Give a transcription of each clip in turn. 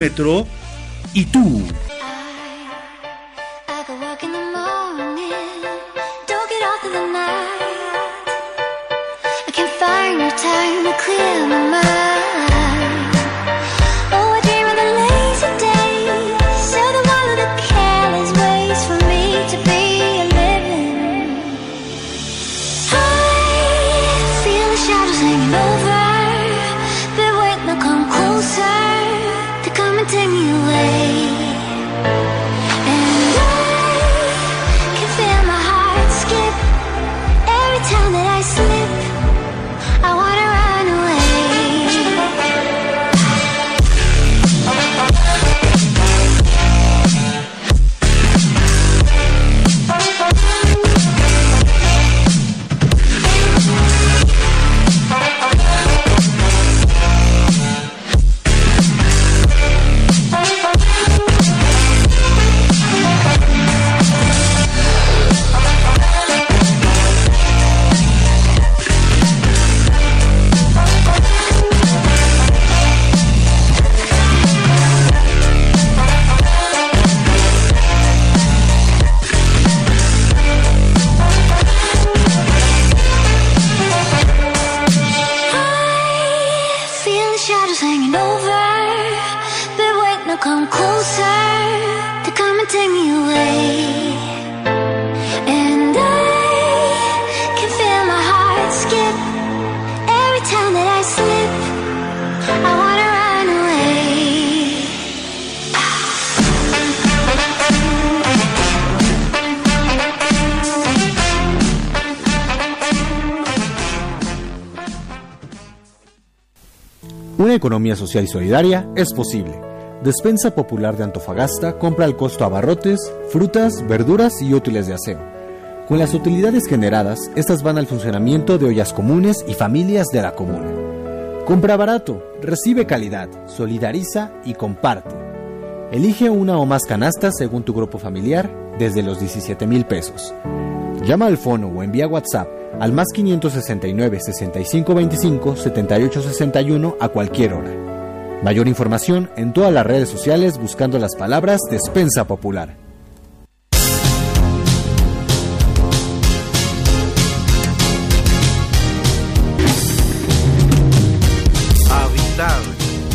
Metro y tú. economía social y solidaria es posible. Despensa Popular de Antofagasta compra al costo abarrotes, frutas, verduras y útiles de aseo. Con las utilidades generadas, estas van al funcionamiento de ollas comunes y familias de la comuna. Compra barato, recibe calidad, solidariza y comparte. Elige una o más canastas según tu grupo familiar desde los 17 mil pesos. Llama al fono o envía WhatsApp al más 569 65 25 78 61 a cualquier hora. Mayor información en todas las redes sociales buscando las palabras Despensa Popular. Habitar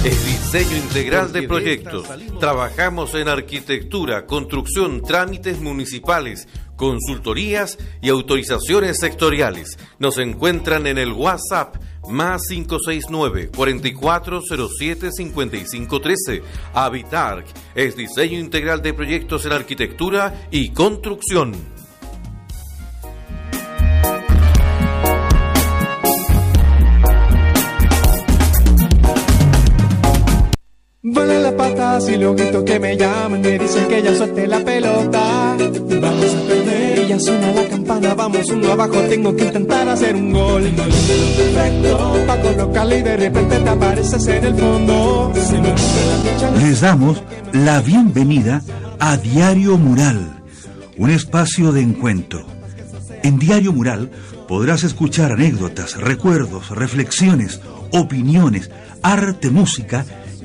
es diseño integral de proyectos. Trabajamos en arquitectura, construcción, trámites municipales consultorías y autorizaciones sectoriales. Nos encuentran en el WhatsApp más 569 4407 5513. Habitar es diseño integral de proyectos en arquitectura y construcción. Vale la pata si lo grito que me llaman, me dicen que ya suelte la pelota. Vamos a perder. Y ya suena la campana, vamos uno abajo, tengo que intentar hacer un gol. Perfecto, pa' colocarle y de repente te apareces en el fondo. Les damos la bienvenida a Diario Mural, un espacio de encuentro. En Diario Mural podrás escuchar anécdotas, recuerdos, reflexiones, opiniones, arte, música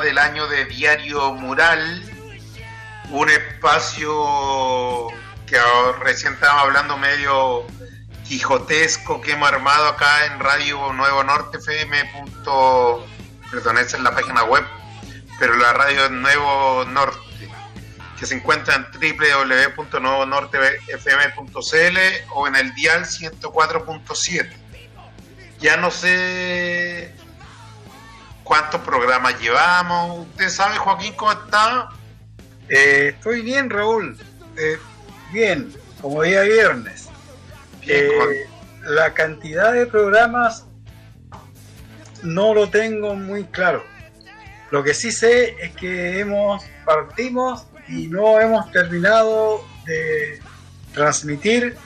Del año de Diario Mural, un espacio que recién estábamos hablando medio quijotesco que hemos armado acá en Radio Nuevo Norte FM. Perdón, esa es la página web, pero la Radio Nuevo Norte, que se encuentra en www.novonortefm.cl o en el dial 104.7. Ya no sé cuántos programas llevamos. ¿Usted sabe, Joaquín, cómo está? Eh, estoy bien, Raúl. Eh, bien, como día viernes. Eh, la cantidad de programas no lo tengo muy claro. Lo que sí sé es que hemos partimos y no hemos terminado de transmitir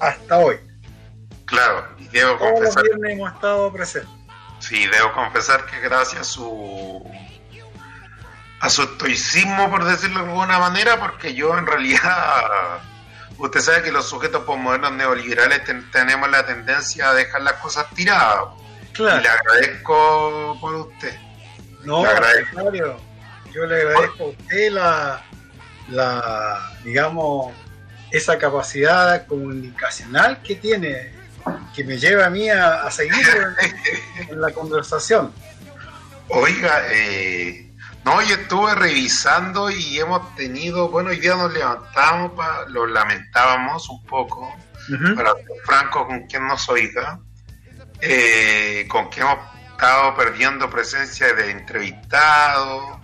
hasta hoy. Claro, y debo Todos confesar. los viernes hemos estado presentes. Sí, debo confesar que gracias a su a su estoicismo, por decirlo de alguna manera, porque yo en realidad, usted sabe que los sujetos postmodernos neoliberales ten- tenemos la tendencia a dejar las cosas tiradas. Y le Claro, agradezco por usted. no, le agradezco. Yo le agradezco a usted la, la, digamos, esa capacidad comunicacional que tiene, que me lleva a mí a, a seguir en, en la conversación. Oiga, eh, no, yo estuve revisando y hemos tenido, bueno, hoy día nos levantamos, pa- lo lamentábamos un poco, para ser franco con quien nos oiga, eh, con que hemos estado perdiendo presencia de entrevistados,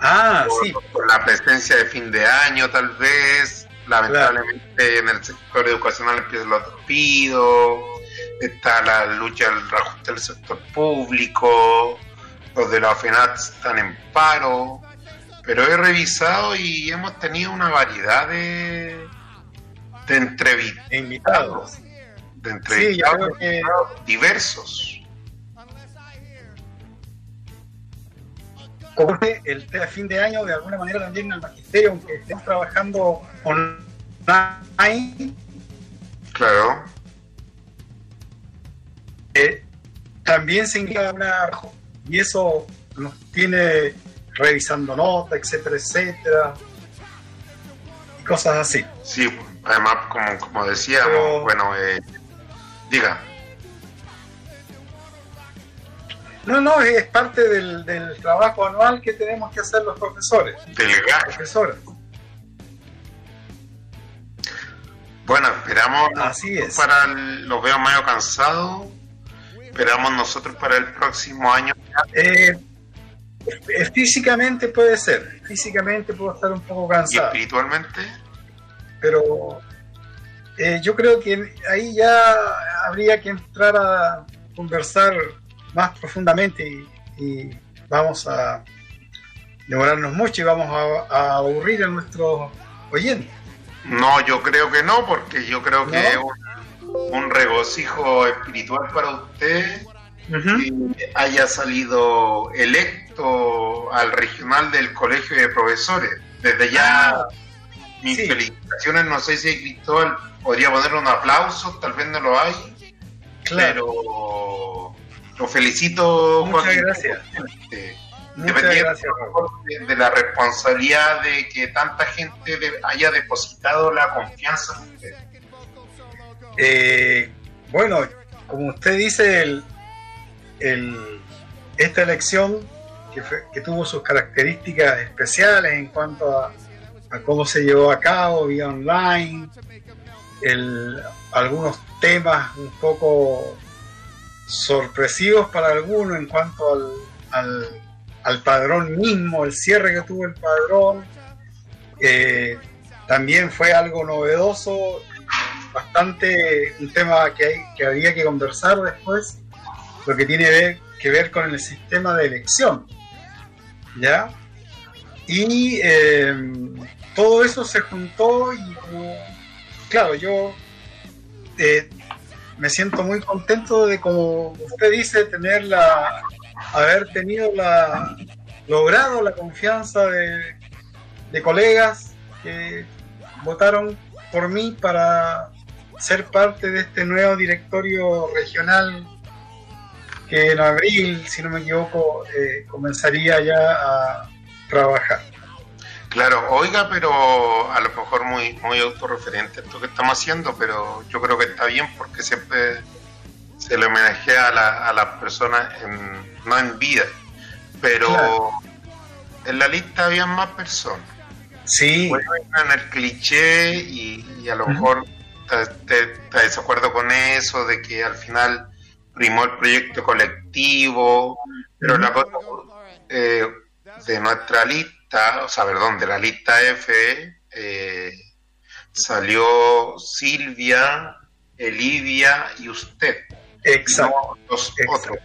Ah, por, sí, por la presencia de fin de año tal vez, lamentablemente en el sector educacional empiezan los despidos, está la lucha del reajuste del sector público, los de la OFENAT están en paro, pero he revisado y hemos tenido una variedad de, de entrevistas, invitados. de Sí, yo entrevistados creo que diversos. Que el fin de año, de alguna manera también en el magisterio, aunque estén trabajando online, Claro, eh, también se indica una y eso nos tiene revisando notas, etcétera, etcétera, y cosas así. sí, además como, como decíamos, Pero- bueno, eh, diga. No, no, es parte del, del trabajo anual que tenemos que hacer los profesores, Delegar. profesoras. Bueno, esperamos Así es. para el- los veo medio cansados. Esperamos nosotros para el próximo año. Eh, físicamente puede ser, físicamente puedo estar un poco Y cansado. espiritualmente, pero eh, yo creo que ahí ya habría que entrar a conversar más profundamente y, y vamos a demorarnos mucho y vamos a, a aburrir a nuestros oyentes. no, yo creo que no, porque yo creo que ¿No? es un, un regocijo espiritual para usted que haya salido electo al regional del Colegio de Profesores. Desde ya, Ah, mis sí. felicitaciones. No sé si Cristóbal podría poner un aplauso, tal vez no lo hay. Claro, pero lo felicito Muchas Joaquín, gracias. eh, muchas gracias. De, de la responsabilidad de que tanta gente de- haya depositado la confianza en usted. Eh, bueno, como usted dice, el, el- esta elección que, fue- que tuvo sus características especiales en cuanto a, a cómo se llevó a cabo, vía online, el- algunos temas un poco sorpresivos para algunos en cuanto al, al- al padrón mismo, el cierre que tuvo el padrón. Eh, también fue algo novedoso bastante un tema que, hay, que habría que conversar después, lo que tiene ver- que ver con el sistema de elección. ¿Ya? Y eh, todo eso se juntó y, claro, yo eh, me siento muy contento de, como usted dice, tener la, haber tenido la, logrado la confianza de, de colegas que votaron por mí para ser parte de este nuevo directorio regional que en abril, si no me equivoco, eh, comenzaría ya a trabajar. Claro, oiga, pero a lo mejor muy, muy autorreferente esto que estamos haciendo, pero yo creo que está bien porque siempre se le homenajea a, la- a las personas, no en vida, pero Claro. en la lista había más personas. Sí. Bueno, en el cliché y, a lo mejor está de desacuerdo con eso, de que al final primó el proyecto colectivo, pero la cosa eh, de nuestra lista, o sea, perdón, de la lista F, eh, salió Silvia, Elivia y usted. Exacto. los otros.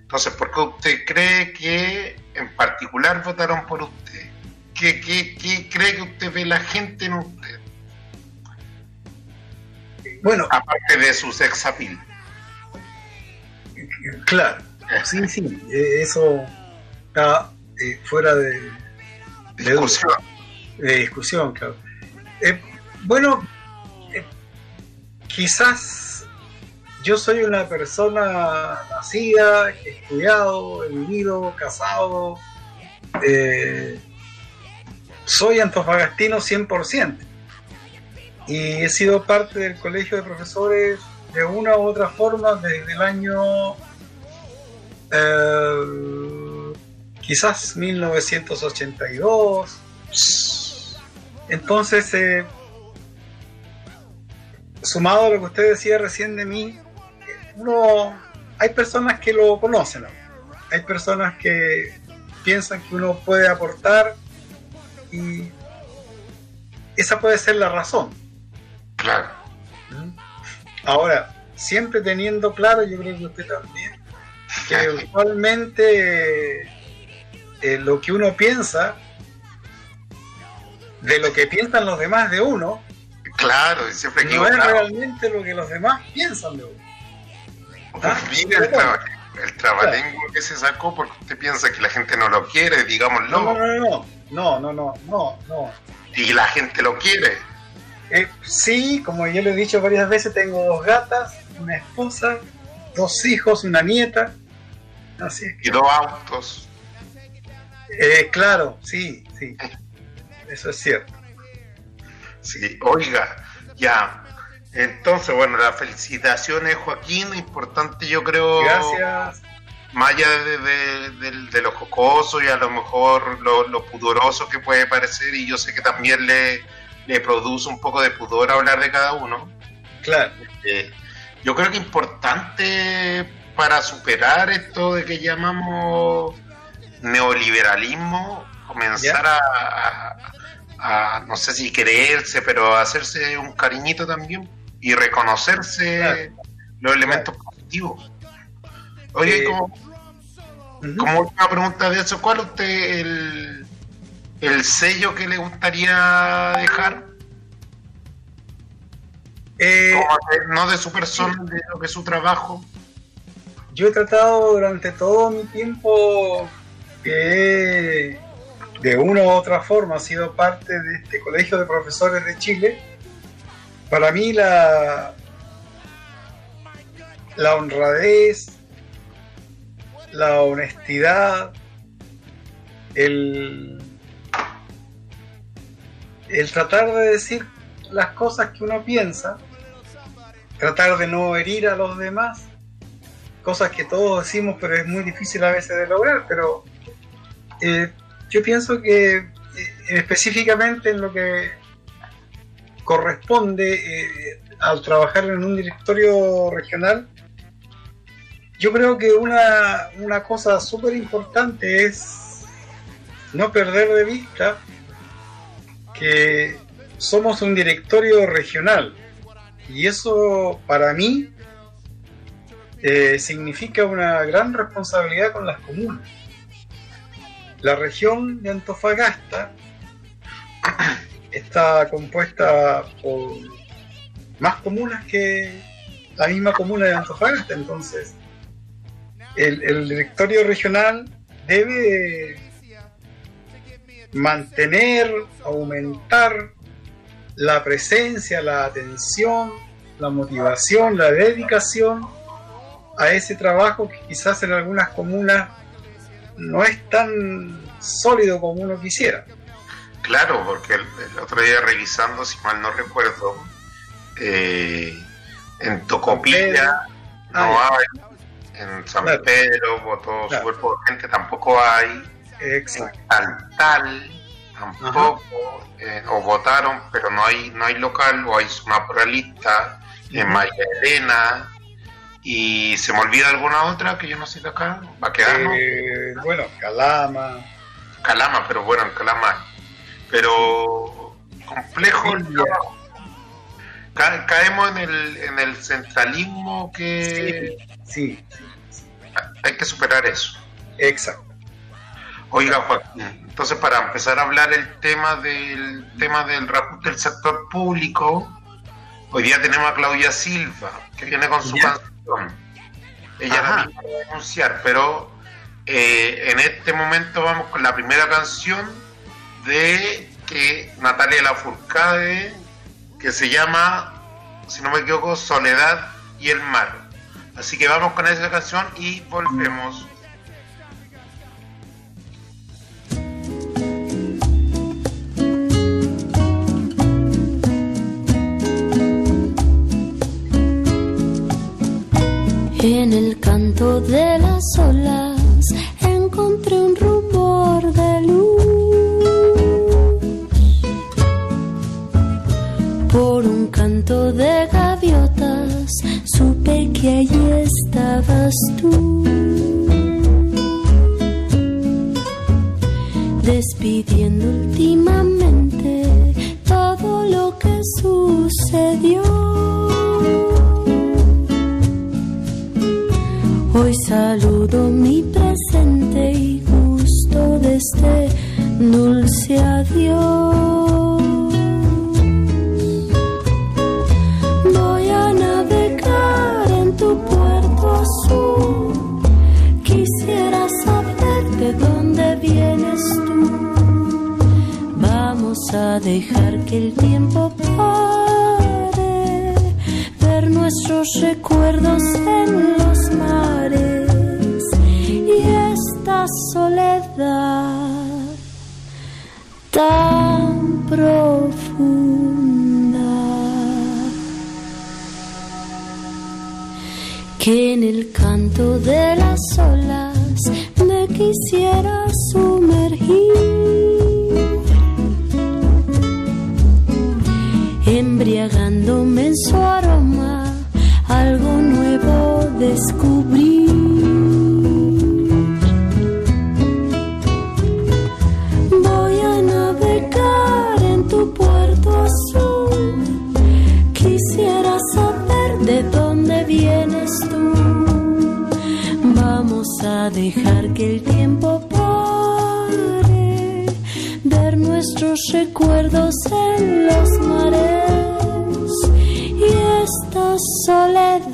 Entonces, ¿por qué usted cree que en particular votaron por usted? ¿Qué, qué, cree que usted ve la gente en usted? Bueno, aparte de su sex appeal. Claro, sí, sí, eh, eso está eh, fuera de, discusión. De, discusión, claro. Eh, bueno, quizás yo soy una persona nacida, estudiado, vivido, casado, soy antofagastino 100% y he sido parte del colegio de profesores de una u otra forma desde el año eh, quizás 1982. Entonces, eh, sumado a lo que usted decía recién de mí, uno, hay personas que lo conocen, hay personas que piensan que uno puede aportar y esa puede ser la razón. Claro. ¿Mm? Ahora, siempre teniendo claro, yo creo que usted también, que usualmente eh, lo que uno piensa, de lo que piensan los demás de uno, claro, siempre no es realmente lo que los demás piensan de uno. ¿Ah? Mira el, trabalenguo que se sacó porque usted piensa que la gente no lo quiere, digámoslo. No, no, no, no, no, no, no, no. Y la gente lo quiere. Eh, sí, como yo le he dicho varias veces, tengo dos gatas, una esposa, dos hijos, una nieta. Así Y dos autos. Eh, claro, sí, sí. Eso es cierto. Sí, oiga, ya. Entonces, bueno, las felicitaciones, Joaquín. Importante, yo creo. Gracias. Más allá de, lo jocoso y a lo mejor lo, lo pudoroso que puede parecer, y yo sé que también le le produce un poco de pudor hablar de cada uno. Claro. Eh, yo creo que importante para superar esto de que llamamos neoliberalismo, comenzar a, no sé si creerse, pero hacerse un cariñito también y reconocerse los elementos positivos. Oye, como, como última pregunta de eso, ¿cuál usted el, el sello que le gustaría dejar. Eh, no de su persona, de lo que es su trabajo. Yo he tratado durante todo mi tiempo que de una u otra forma ha sido parte de este Colegio de Profesores de Chile. Para mí la, la honradez, la honestidad, el el tratar de decir las cosas que uno piensa, tratar de no herir a los demás, cosas que todos decimos, pero es muy difícil a veces de lograr, pero eh, yo pienso que eh, específicamente en lo que corresponde eh, al trabajar en un directorio regional, yo creo que una, una cosa súper importante es no perder de vista que somos un directorio regional y eso para mí significa una gran responsabilidad con las comunas. La región de Antofagasta está compuesta por más comunas que la misma comuna de Antofagasta, entonces el, el directorio regional debe mantener, aumentar la presencia, la atención, la motivación, la dedicación a ese trabajo que quizás en algunas comunas no es tan sólido como uno quisiera. Claro, porque el, otro día revisando, si mal no recuerdo, eh, en Tocopilla no ah, hay, en San Pedro votó claro. su cuerpo de gente tampoco hay. Exacto. Tal tampoco, eh, o votaron, pero no hay, no hay local, o hay una pluralista en Maya Elena, y se me olvida alguna otra que yo no sé de acá, va a quedar, ¿no? Eh, bueno, Calama. Calama, pero bueno, en Calama. Pero complejo. Ca- caemos en el, en el centralismo que Sí, hay que superar eso. exacto. Oiga, Joaquín, entonces para empezar a hablar el tema del tema del reajuste del sector público, hoy día tenemos a Claudia Silva, que viene con su canción. Ella Ajá. la va a anunciar, pero eh, en este momento vamos con la primera canción de que Natalia Lafourcade, que se llama, si no me equivoco, Soledad y el Mar. Así que vamos con esa canción y volvemos. Despidiendo últimamente todo lo que sucedió. Hoy saludo mi presente y gusto de este dulce adiós. Dejar que el tiempo pare, ver nuestros recuerdos en los mares y esta soledad tan profunda que en el canto de las olas me quisiera sumergir. Embriagándome en su aroma, algo nuevo descubrí. Voy a navegar en tu puerto azul, quisiera saber de dónde vienes tú. Vamos a dejar que el tiempo pare, ver nuestros recuerdos en los mares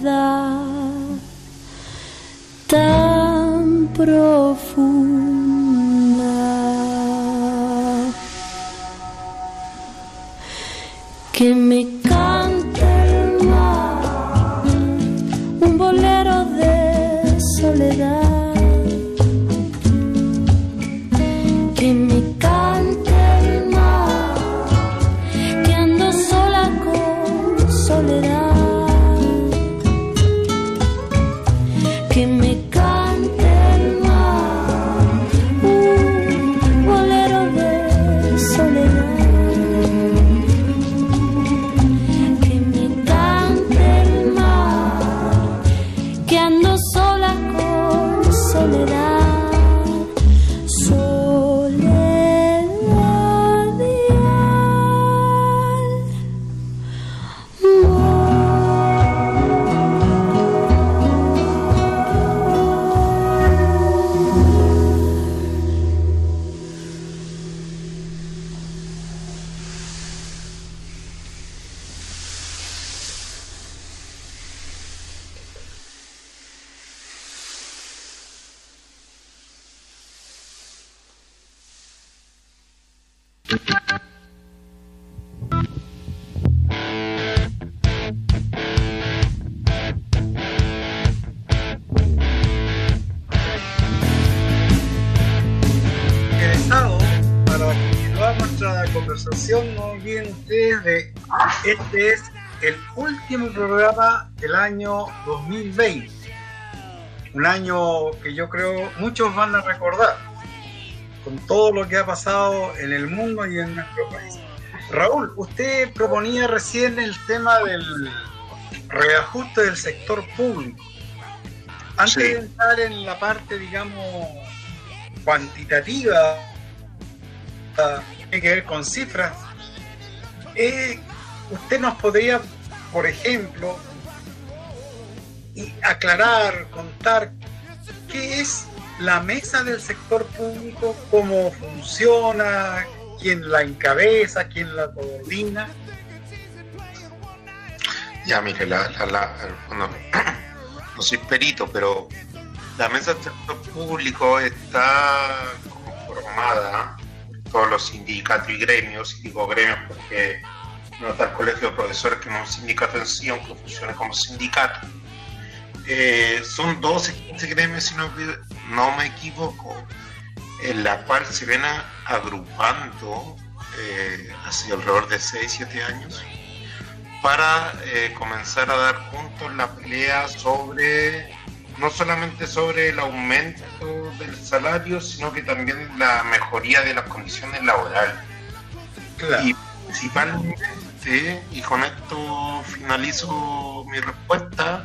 πάντα τα προφούν conversación, no olviden ustedes de este es el último programa del año 2020. Un año que yo creo muchos van a recordar con todo lo que ha pasado en el mundo y en nuestro país. Raúl, usted proponía recién el tema del reajuste del sector público. Antes de entrar en la parte, digamos, cuantitativa, tiene que ver con cifras, eh, usted nos podría, por ejemplo, aclarar, contar qué es la mesa del sector público, cómo funciona, quién la encabeza, quién la coordina. Ya, mire, la, no soy perito, pero la mesa del sector público está conformada todos los sindicatos y gremios, y digo gremios porque no está el colegio de profesores que no es un sindicato en sí, aunque funcione como sindicato. Eh, son 12, 15 gremios, si no, no, me equivoco, en la cual se ven agrupando eh, hace alrededor de 6, 7 años para eh, comenzar a dar juntos la pelea sobre, no solamente sobre el aumento del salario, sino que también la mejoría de las condiciones laborales. Y principalmente, y con esto finalizo mi respuesta,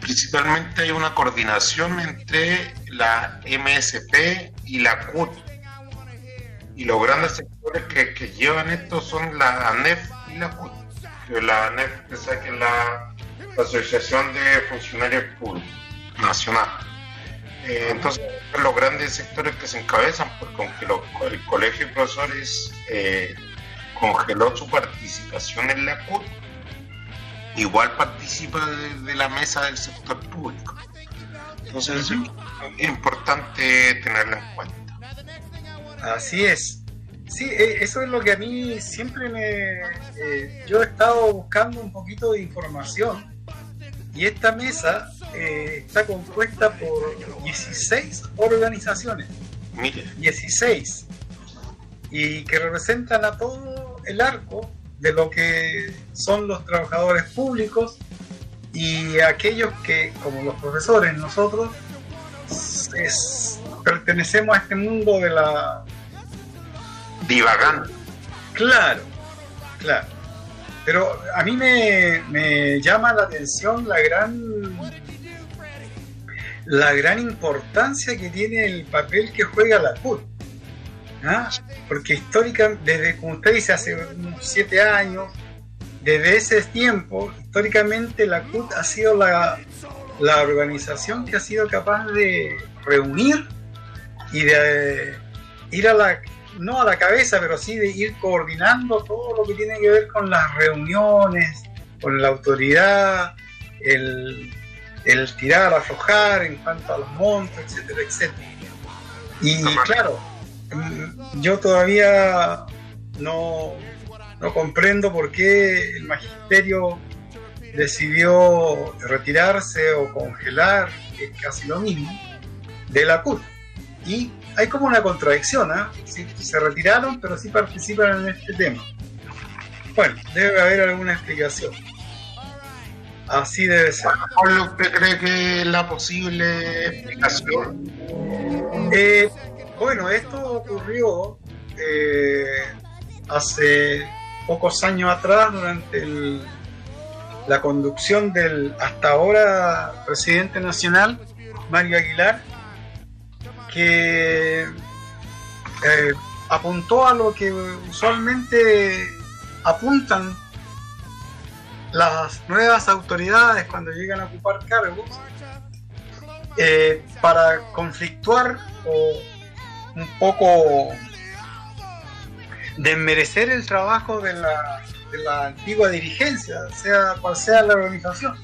principalmente hay una coordinación entre la MSP y la CUT. Y los grandes sectores que, que llevan esto son la ANEF y la CUT la ANEF, que es la, Asociación de Funcionarios Públicos Nacional. Eh, entonces, los grandes sectores que se encabezan, porque aunque el Colegio de Profesores eh, congeló su participación en la CUT, igual participa de, la mesa del sector público. Entonces, es importante tenerlo en cuenta. Así es. Sí, e, eso es lo que a mí siempre me... Eh, yo he estado buscando un poquito de información y esta mesa eh, está compuesta por 16 organizaciones. Mire. 16. Y que representan a todo el arco de lo que son los trabajadores públicos y aquellos que, como los profesores, nosotros pertenecemos a este mundo de la divagando. Claro, claro. Pero a mí me, llama la atención la gran la gran importancia que tiene el papel que juega la CUT. ¿ah? Porque históricamente, desde, como usted dice, hace siete años, desde ese tiempo, históricamente la CUT ha sido la, la organización que ha sido capaz de reunir y de ir a la, no a la cabeza, pero sí de ir coordinando todo lo que tiene que ver con las reuniones, con la autoridad, el, tirar, aflojar en cuanto a los montos, etcétera, etcétera. Y claro, mm, yo todavía no, no comprendo por qué el magisterio decidió retirarse o congelar, que es casi lo mismo, de la CUT. Y hay como una contradicción, ¿ah? se retiraron, pero sí participan en este tema. Bueno, debe haber alguna explicación. Así debe ser. ¿Cuál usted cree que es la posible explicación? Eh, bueno, esto ocurrió eh, hace pocos años atrás, durante la conducción del hasta ahora presidente nacional, Mario Aguilar, que eh, apuntó a lo que usualmente apuntan las nuevas autoridades cuando llegan a ocupar cargos eh, para conflictuar o un poco desmerecer el trabajo de la, de la antigua dirigencia, sea cual sea la organización.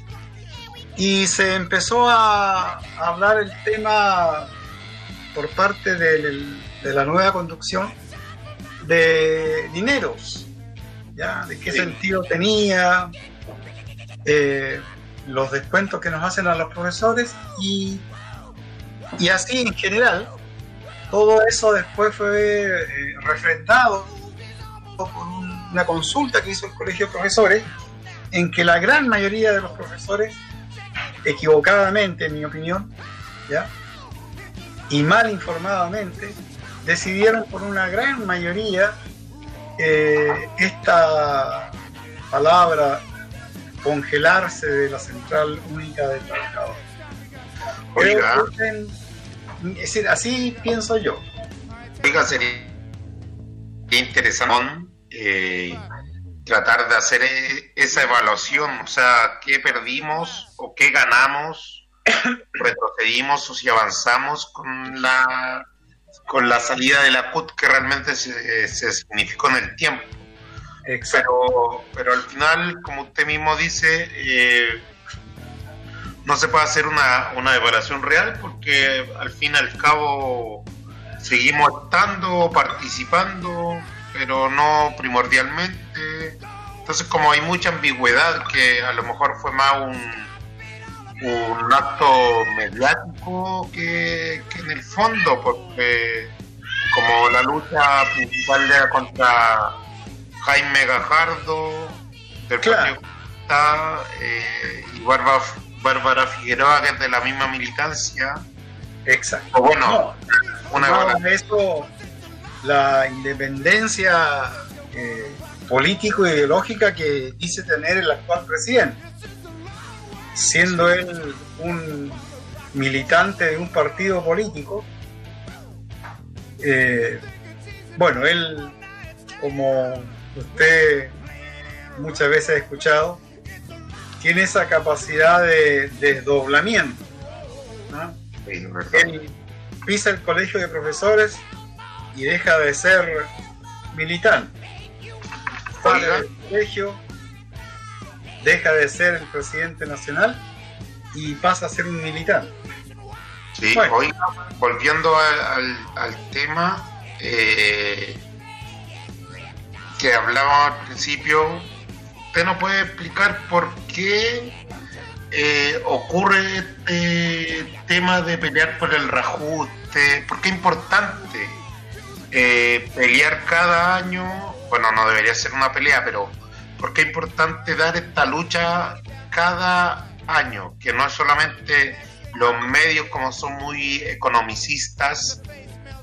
Y se empezó a hablar el tema por parte de la nueva conducción de dineros, ¿ya? de qué sentido tenía, eh, los descuentos que nos hacen a los profesores y, y así en general. Todo eso después fue eh, refrendado por una consulta que hizo el Colegio de Profesores, en que la gran mayoría de los profesores, equivocadamente en mi opinión, ¿ya? Y mal informadamente decidieron por una gran mayoría eh, esta palabra congelarse de la central única de trabajadores. Oiga. es decir, así pienso yo. Oiga, sería interesante eh, tratar de hacer eh, esa evaluación, o sea, qué perdimos o qué ganamos, retrocedimos o si avanzamos con la con la salida de la CUT que realmente se, se significó en el tiempo. Pero, pero al final, como usted mismo dice, eh, no se puede hacer una, una evaluación real porque al fin y al cabo seguimos estando, participando, pero no primordialmente. Entonces como hay mucha ambigüedad que a lo mejor fue más un, un acto mediático que, que en el fondo, porque como la lucha principal era contra Jaime Gajardo, del Claro. Partido eh, y Bárbara, Bárbara Figueroa, que es de la misma militancia. Exacto. O bueno, No, una no, eso, la independencia eh, político-ideológica que dice tener el actual presidente, siendo él un militante de un partido político, eh, bueno, él, como usted muchas veces ha escuchado, tiene esa capacidad de desdoblamiento. ¿no? Sí, ¿verdad? él pisa el colegio de profesores y deja de ser militante. Sale del colegio, deja de ser el presidente nacional y pasa a ser un militante. Sí, Bueno. oiga, volviendo al, al- al tema eh, que hablábamos al principio, ¿usted nos puede explicar por qué eh, ocurre este tema de pelear por el reajuste? ¿Por qué es importante eh, pelear cada año? Bueno, no debería ser una pelea, pero ¿por qué es importante dar esta lucha cada año? Que no es solamente los medios como son muy economicistas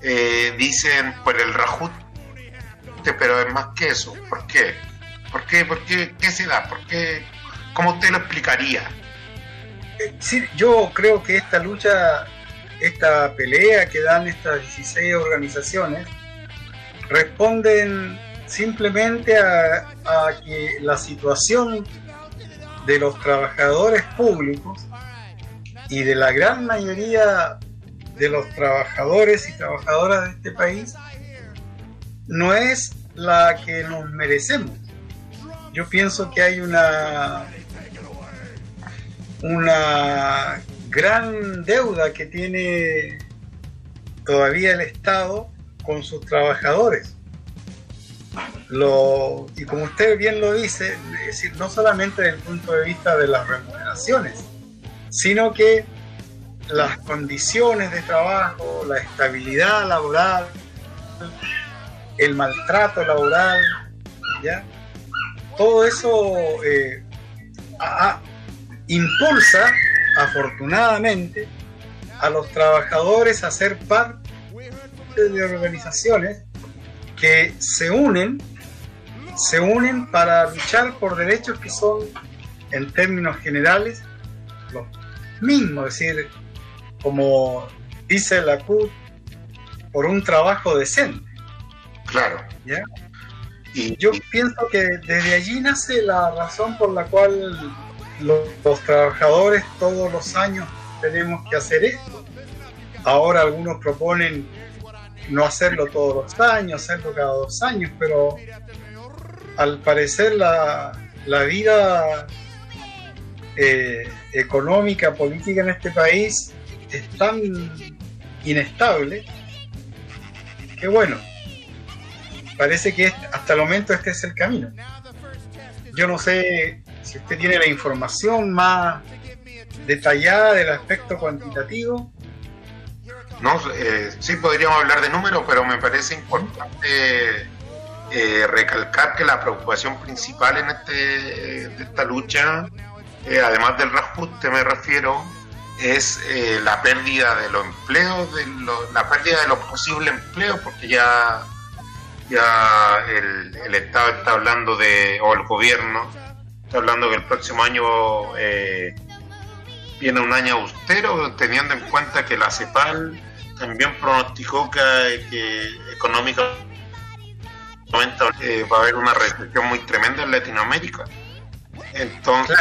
eh, dicen por el reajuste pero es más que eso ¿por qué? ¿por qué? ¿por qué? ¿qué se da? ¿por qué? ¿cómo usted lo explicaría? Eh, yo creo que esta lucha, esta pelea que dan estas 16 organizaciones, responden simplemente a, que la situación de los trabajadores públicos y de la gran mayoría de los trabajadores y trabajadoras de este país no es la que nos merecemos. Yo pienso que hay una una gran deuda que tiene todavía el Estado con sus trabajadores. Y como usted bien lo dice, decir, no solamente desde el punto de vista de las remuneraciones, sino que las condiciones de trabajo, la estabilidad laboral, el maltrato laboral, ¿ya? todo eso eh, impulsa, afortunadamente, a los trabajadores a ser parte de organizaciones que se unen, se unen para luchar por derechos que son, en términos generales, los mismos, es decir, como dice la CUT, por un trabajo decente. claro ¿ya? y Yo pienso que desde allí nace la razón por la cual los, los trabajadores todos los años tenemos que hacer esto. Ahora algunos proponen no hacerlo todos los años, hacerlo cada dos años, pero al parecer la, la vida eh, económica, política en este país es tan inestable que bueno, parece que este- hasta el momento este es el camino. Yo no sé si usted tiene la información más detallada del aspecto cuantitativo. No, eh, sí podríamos hablar de números, pero me parece importante eh, recalcar que la preocupación principal en este, esta lucha, eh, además del reajuste me refiero, es eh, la pérdida de los empleos, de la pérdida de los posibles empleos, porque ya, ya el, Estado está hablando de, o el gobierno está hablando que el próximo año eh, viene un año austero, teniendo en cuenta que la CEPAL también pronosticó que, que económicamente eh, va a haber una recesión muy tremenda en Latinoamérica. Entonces,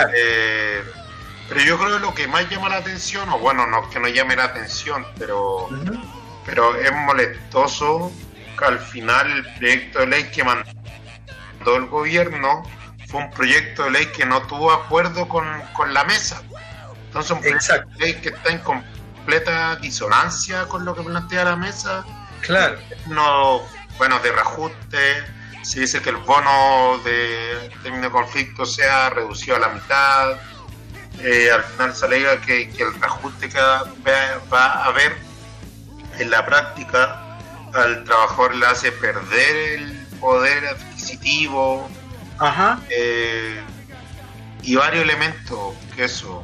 pero yo creo que lo que más llama la atención, o bueno, no que no llame la atención, pero, pero es molestoso que al final el proyecto de ley que mandó el gobierno fue un proyecto de ley que no tuvo acuerdo con, la mesa. Entonces, un proyecto de ley que está en completa disonancia con lo que plantea la mesa. Claro. No, bueno, de reajuste. Se dice que el bono de término de conflicto sea reducido a la mitad eh, al final se alega que, el reajuste que va, a haber en la práctica al trabajador le hace perder el poder adquisitivo eh, y varios elementos que eso.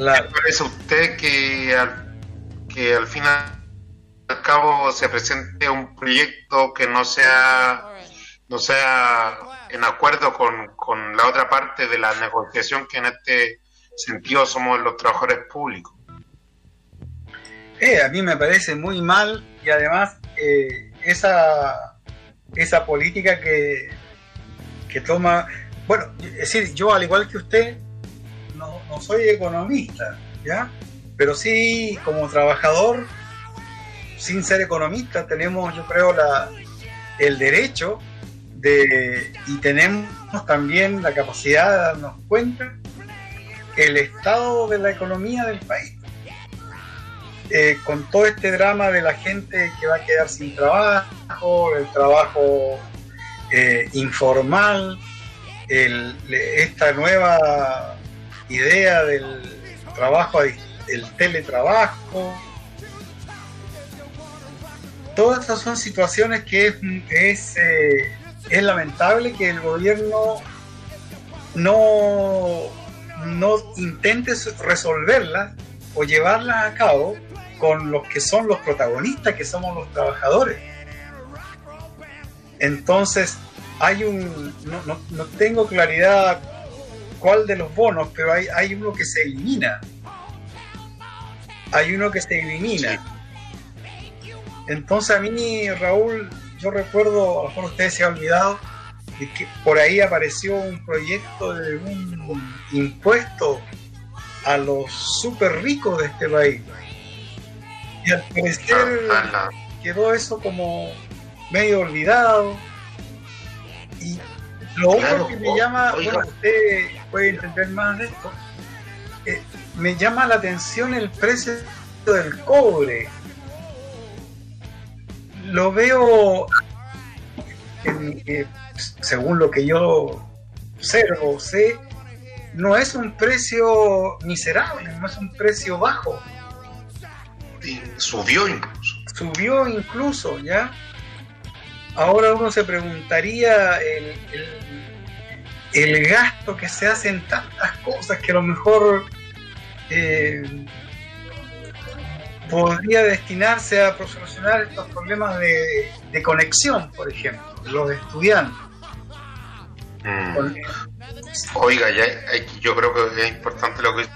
Claro. parece a usted que al, que al final al cabo se presente un proyecto que no sea no sea en acuerdo con, con la otra parte de la negociación que en este sentido somos los trabajadores públicos. Eh, a mí me parece muy mal y además eh, esa, esa política que, que toma, bueno, es decir, yo al igual que usted, no, soy economista, ¿ya? Pero sí, como trabajador, sin ser economista, tenemos, yo creo, la, el derecho de, y tenemos también la capacidad de darnos cuenta el estado de la economía del país. Eh, con todo este drama de la gente que va a quedar sin trabajo, el trabajo eh, informal, esta nueva idea del trabajo, del teletrabajo. Todas estas son situaciones que es, es, eh, es lamentable que el gobierno no no intentes resolverlas o llevarlas a cabo con los que son los protagonistas, que somos los trabajadores. Entonces, hay un. No, tengo claridad cuál de los bonos, pero hay, hay uno que se elimina. Hay uno que se elimina. Entonces, a mí, Raúl, yo recuerdo, a lo mejor usted se ha olvidado, que por ahí apareció un proyecto de un impuesto a los súper ricos de este país. Y al parecer quedó eso como medio olvidado. Y lo otro que me llama, bueno, usted puede entender más de esto, eh, me llama la atención el precio del cobre. Lo veo en, según lo que yo observo, sé, no es un precio miserable, no es un precio bajo. subió incluso. Subió incluso, ¿ya? Ahora uno se preguntaría el, el, gasto que se hace en tantas cosas que a lo mejor eh, podría destinarse a solucionar estos problemas de, de conexión, por ejemplo, los estudiantes. Mm. Oiga, ya yo creo que es importante lo que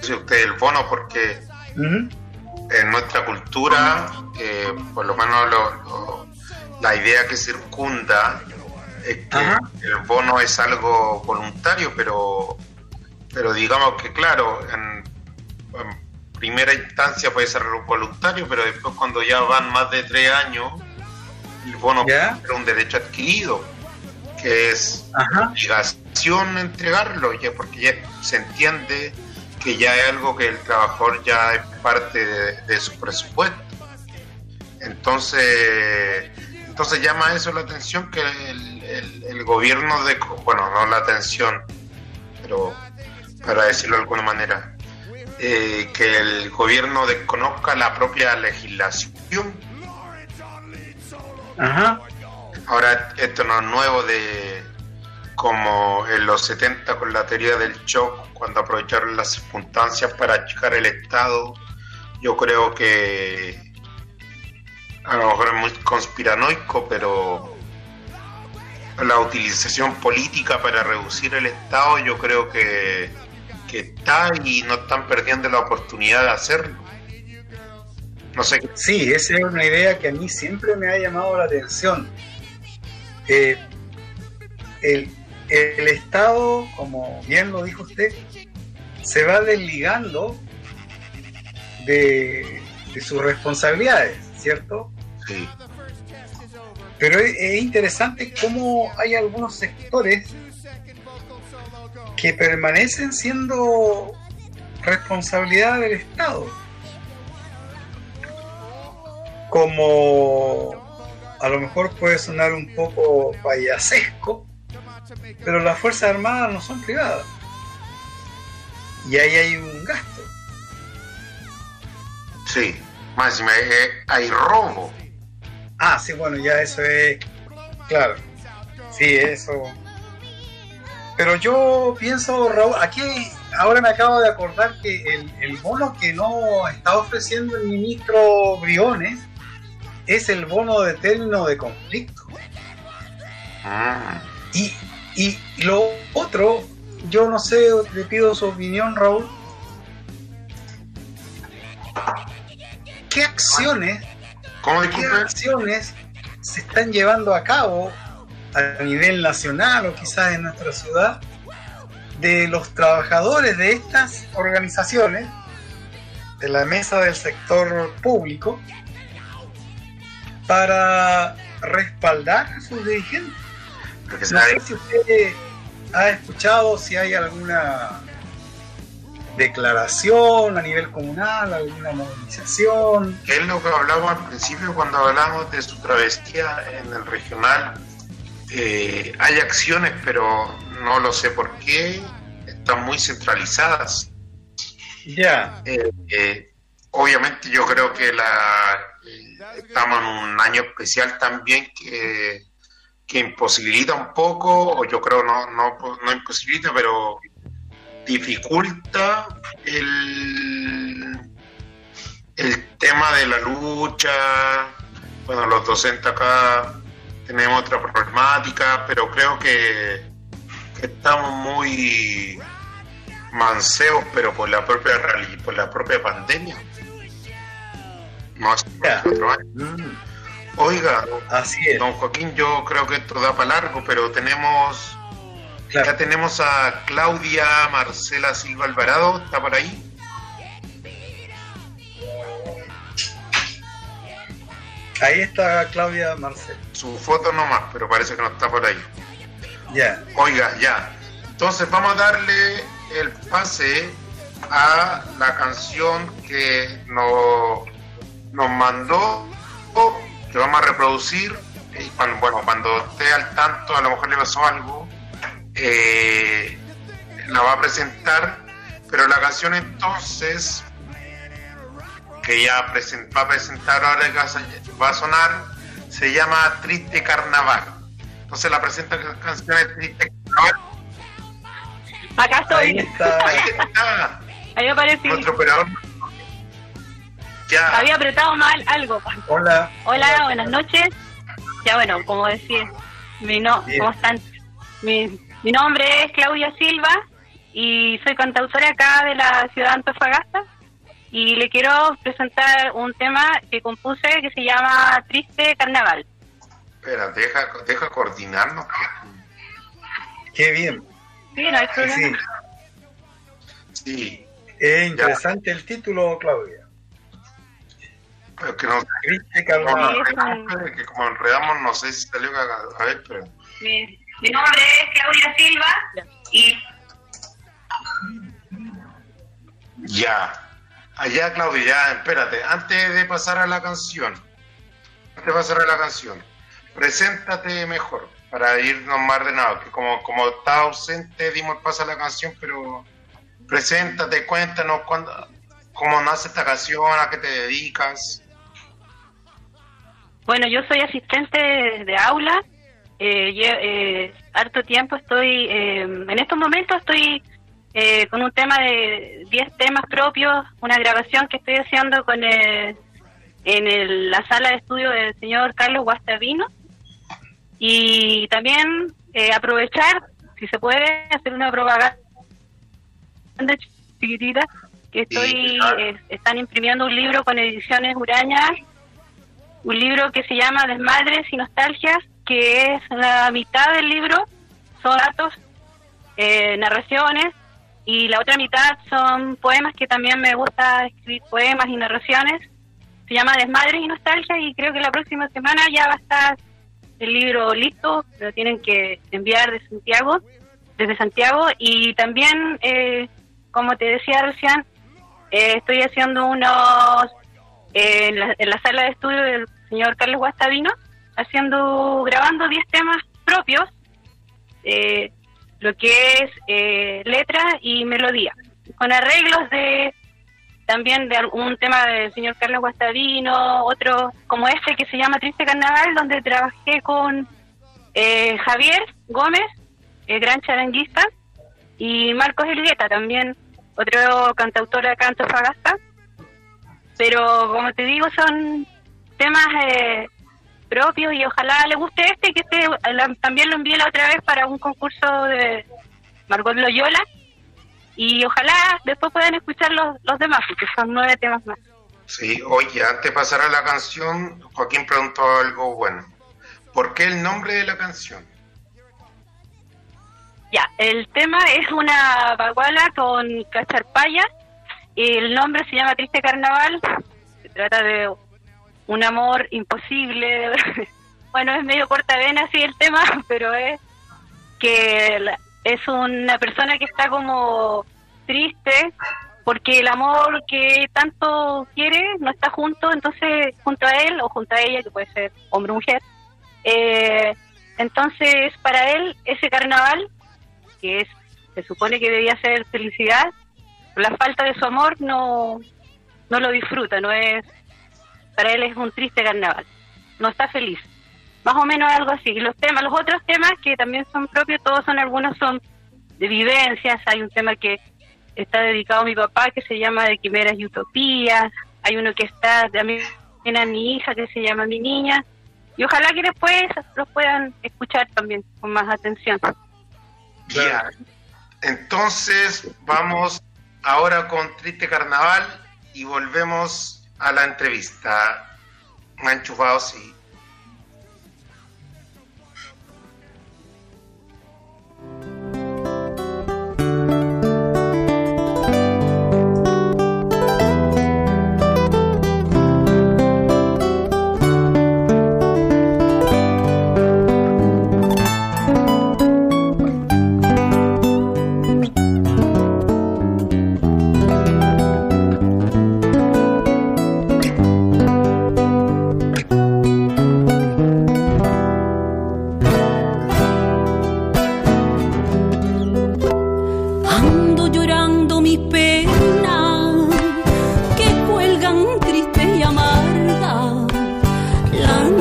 dice usted el bono porque en nuestra cultura, eh, por lo menos la idea que circunda es que el bono es algo voluntario, pero, pero digamos que claro, en, primera instancia puede ser voluntario, pero después cuando ya van más de tres años, el bono es un derecho adquirido que es obligación entregarlo, ya porque ya se entiende que ya es algo que el trabajador ya es parte de, su presupuesto. Entonces, entonces llama eso la atención que el, gobierno de, bueno, no la atención, pero para decirlo de alguna manera, eh, que el gobierno desconozca la propia legislación. Ajá Ahora, esto no es nuevo de, como en los 70 con la teoría del shock, cuando aprovecharon las circunstancias para achicar el Estado. Yo creo que a lo mejor es muy conspiranoico, pero la utilización política para reducir el Estado yo creo que, que está y no están perdiendo la oportunidad de hacerlo. No sé. Sí, esa es una idea que a mí siempre me ha llamado la atención. Eh, el, el Estado, como bien lo dijo usted, se va desligando de, de sus responsabilidades, ¿cierto? Sí. Pero es, interesante cómo hay algunos sectores que permanecen siendo responsabilidad del Estado. Como a lo mejor puede sonar un poco payasesco, pero las Fuerzas Armadas no son privadas. Y ahí hay un gasto. Sí, más hay robo. Ah, sí, bueno, ya eso es. Claro. Sí, eso. Pero yo pienso, Raúl, aquí ahora me acabo de acordar que el, el bono que no está ofreciendo el ministro Briones es el bono de término de conflicto. Ah. Y, y lo otro, yo no sé, le pido su opinión, Raúl. ¿Qué acciones, ¿Cómo qué acciones se están llevando a cabo a nivel nacional o quizás en nuestra ciudad de los trabajadores de estas organizaciones, de la mesa del sector público, para respaldar a sus dirigentes? Porque No sé si usted ha escuchado si hay alguna declaración a nivel comunal, alguna movilización. que es lo que hablamos al principio cuando hablamos de su travesía en el regional. Eh, hay acciones, pero no lo sé por qué, están muy centralizadas. Ya, Eh, eh, obviamente yo creo que la estamos en un año especial también que, que imposibilita un poco, o yo creo no, no, no imposibilita, pero dificulta el, el tema de la lucha. Bueno, los docentes acá tenemos otra problemática, pero creo que, que estamos muy manseos, pero por la propia por la propia pandemia. No hace cuatro años. Mm, Oiga, así es. don Joaquín, yo creo que esto da para largo, pero tenemos ya tenemos a Claudia Marcela Silva Alvarado, ¿está por ahí? Ahí está Claudia Marcel. Su foto nomás, pero parece que no está por ahí. Ya, Oiga, ya. Entonces vamos a darle el pase a la canción que nos, nos mandó, que vamos a reproducir. Y cuando, bueno, cuando esté al tanto, a lo mejor le pasó algo, eh, la va a presentar. Pero la canción entonces, que ya presen- va a presentar ahora que va a sonar, se llama Triste Carnaval. Entonces la presenta canción es Triste Carnaval. Acá ahí estoy. está. Ahí está, Ahí aparecí. nuestro operador. Ya, Había apretado mal algo. Hola. Hola, buenas noches. Ya bueno, como decía, mi no, Bien. ¿cómo están? Mi, mi nombre es Claudia Silva y soy cantautora acá de la ciudad de Antofagasta y le quiero presentar un tema que compuse que se llama Triste Carnaval. espera, deja, deja coordinarnos. Qué bien. Sí, no hay Sí, problema. sí. Sí, Es interesante el título, Claudia. pero que no, Triste como Carnaval. enredamos, que como enredamos, no sé si salió a, a ver, pero Mi, mi nombre es Claudia Silva y ya. Allá, Claudia, ya, espérate, antes de pasar a la canción, antes de pasar a la canción, preséntate mejor para irnos más ordenados, que como, como está ausente, dimos el paso a la canción, pero preséntate, cuéntanos cuándo, cómo nace esta canción, a qué te dedicas. Bueno, yo soy asistente de, de aula eh, lle- eh, harto tiempo estoy, eh, en estos momentos estoy eh, con un tema de 10 temas propios, una grabación que estoy haciendo con el- en el- la sala de estudio del señor Carlos Guastavino. Y también eh, aprovechar, si se puede, hacer una propaganda chiquitita que estoy eh, están imprimiendo un libro con ediciones Uraña, un libro que se llama Desmadres y Nostalgias, que es la mitad del libro son datos, eh, narraciones y la otra mitad son poemas que también me gusta escribir poemas y narraciones. Se llama Desmadres y Nostalgia y creo que la próxima semana ya va a estar el libro listo, lo tienen que enviar de Santiago, desde Santiago y también, eh, como te decía recién, eh, estoy haciendo unos eh, en, la, en la sala de estudio del señor Carlos Guastavino, haciendo, grabando 10 temas propios, eh, lo que es eh, letra y melodía, con arreglos de también de algún tema del señor Carlos Guastavino, otro como este que se llama Triste Carnaval, donde trabajé con eh, Javier Gómez, el gran charanguista, y Marcos Elgueta, también otro cantautor de acá en Antofagasta. Pero como te digo, son temas eh, propios y ojalá le guste este, que este la- también lo envié la otra vez para un concurso de Margot Loyola. Y ojalá después puedan escuchar los, los demás, porque son nueve temas más. Sí, oye, antes de pasar a la canción, Joaquín preguntó algo bueno. ¿Por qué el nombre de la canción? Ya, el tema es una baguala con cacharpaya. El nombre se llama Triste Carnaval. Se trata de un amor imposible. bueno, es medio corta vena así el tema, pero es que es una persona que está como triste porque el amor que tanto quiere no está junto, entonces junto a él o junto a ella, que puede ser hombre o mujer. Eh, entonces, para él, ese carnaval que es se supone que debía ser felicidad, la falta de su amor no no lo disfruta, no es para él es un triste carnaval, no está feliz. Más o menos algo así. Los temas, los otros temas que también son propios, todos son algunos son de vivencias, hay un tema que está dedicado a mi papá que se llama de quimeras y utopías, hay uno que está también a mi hija que se llama mi niña y ojalá que después los puedan escuchar también con más atención. Ya. Entonces, vamos ahora con Triste Carnaval y volvemos a la entrevista. Enchufados, sí.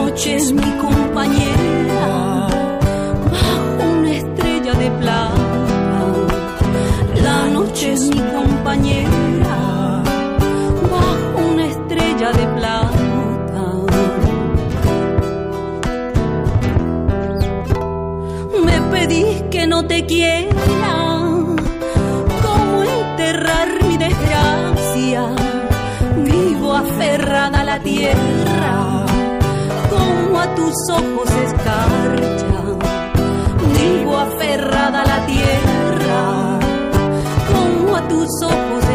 Noche es mi compañera bajo una estrella de plata. La noche es mi compañera bajo una estrella de plata. Me pedís que no te quiera, cómo enterrar mi desgracia. Vivo aferrada a la tierra, tus ojos escarcha. Vivo aferrada a la tierra, como a tus ojos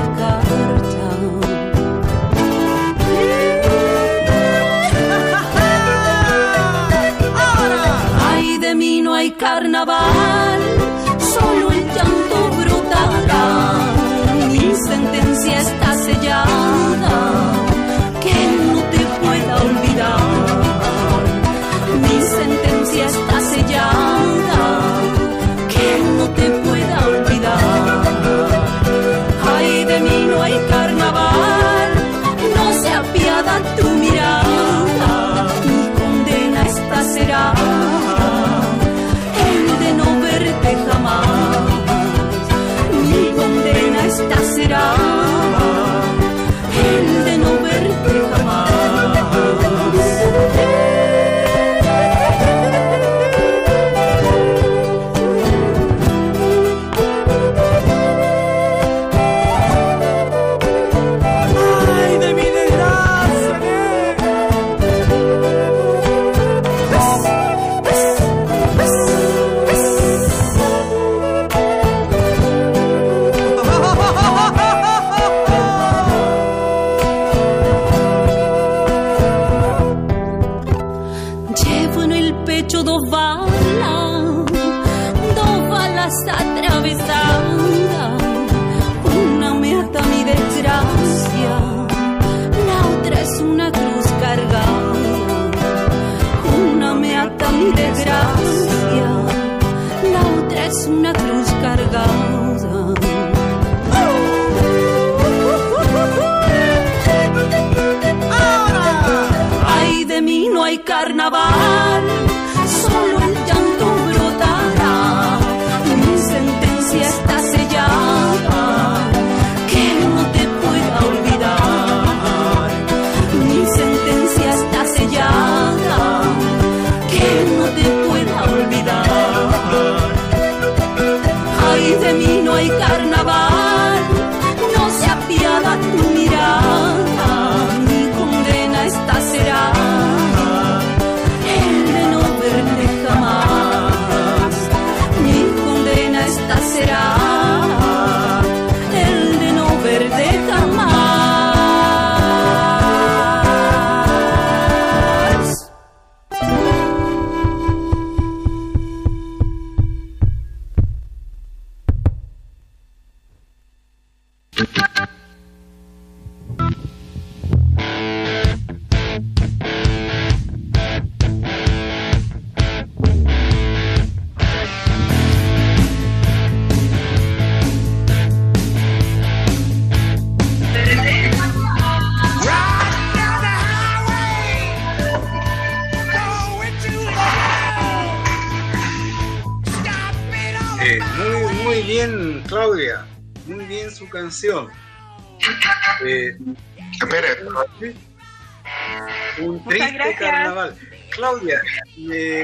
un Muchas triste gracias. carnaval. Claudia, eh,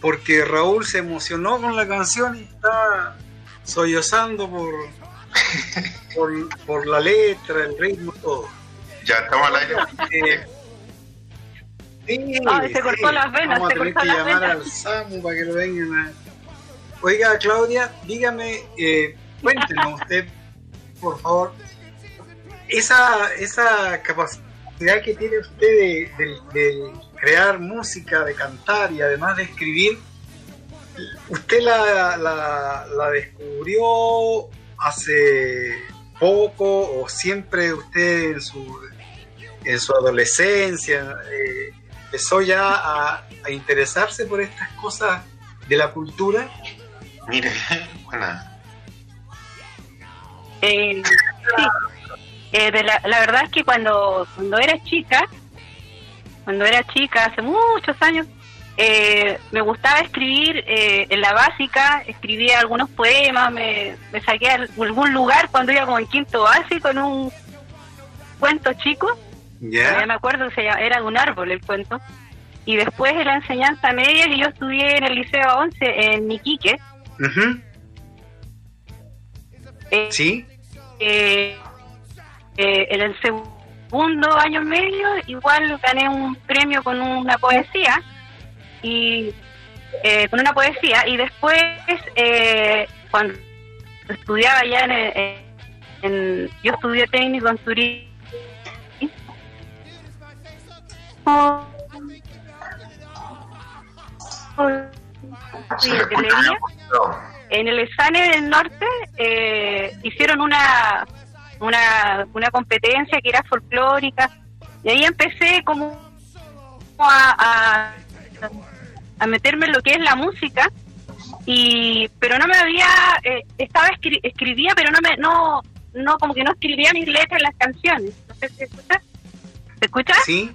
porque Raúl se emocionó con la canción y está sollozando por, por, por la letra, el ritmo, todo. Ya estamos al aire. Eh, sí, se cortó sí, las venas, Vamos a se tener que llamar venas. al SAMU para que lo vengan a... Oiga, Claudia, dígame, eh, cuéntenos usted, por favor, esa, esa capacidad que tiene usted de, crear música, de cantar y además de escribir, ¿usted la, la, descubrió hace poco o siempre usted en su, en su adolescencia eh, empezó ya a, a interesarse por estas cosas de la cultura? Mire, buena. Eh, sí, Eh, de la, la verdad es que cuando, cuando era chica, cuando era chica, hace muchos años, eh, me gustaba escribir eh, en la básica, escribía algunos poemas, me, me saqué a algún lugar cuando iba como en quinto básico en un cuento chico, ¿Ya? ya me acuerdo, era de un árbol el cuento, y después de la enseñanza media que yo estudié en el Liceo 11 en Iquique, Ujú, eh, ¿Sí? eh, eh, en el segundo año medio igual gané un premio con una poesía y eh, con una poesía y después eh, cuando estudiaba ya en, el- en- yo estudié técnico en turismo Se En el ESANE del Norte eh, hicieron una, una, una competencia que era folclórica y ahí empecé como a, a, a meterme en lo que es la música y pero no me había eh, estaba escri- escribía pero no me no no como que no escribía mis letras en las canciones no sé si se escucha ¿se escucha? ¿Sí?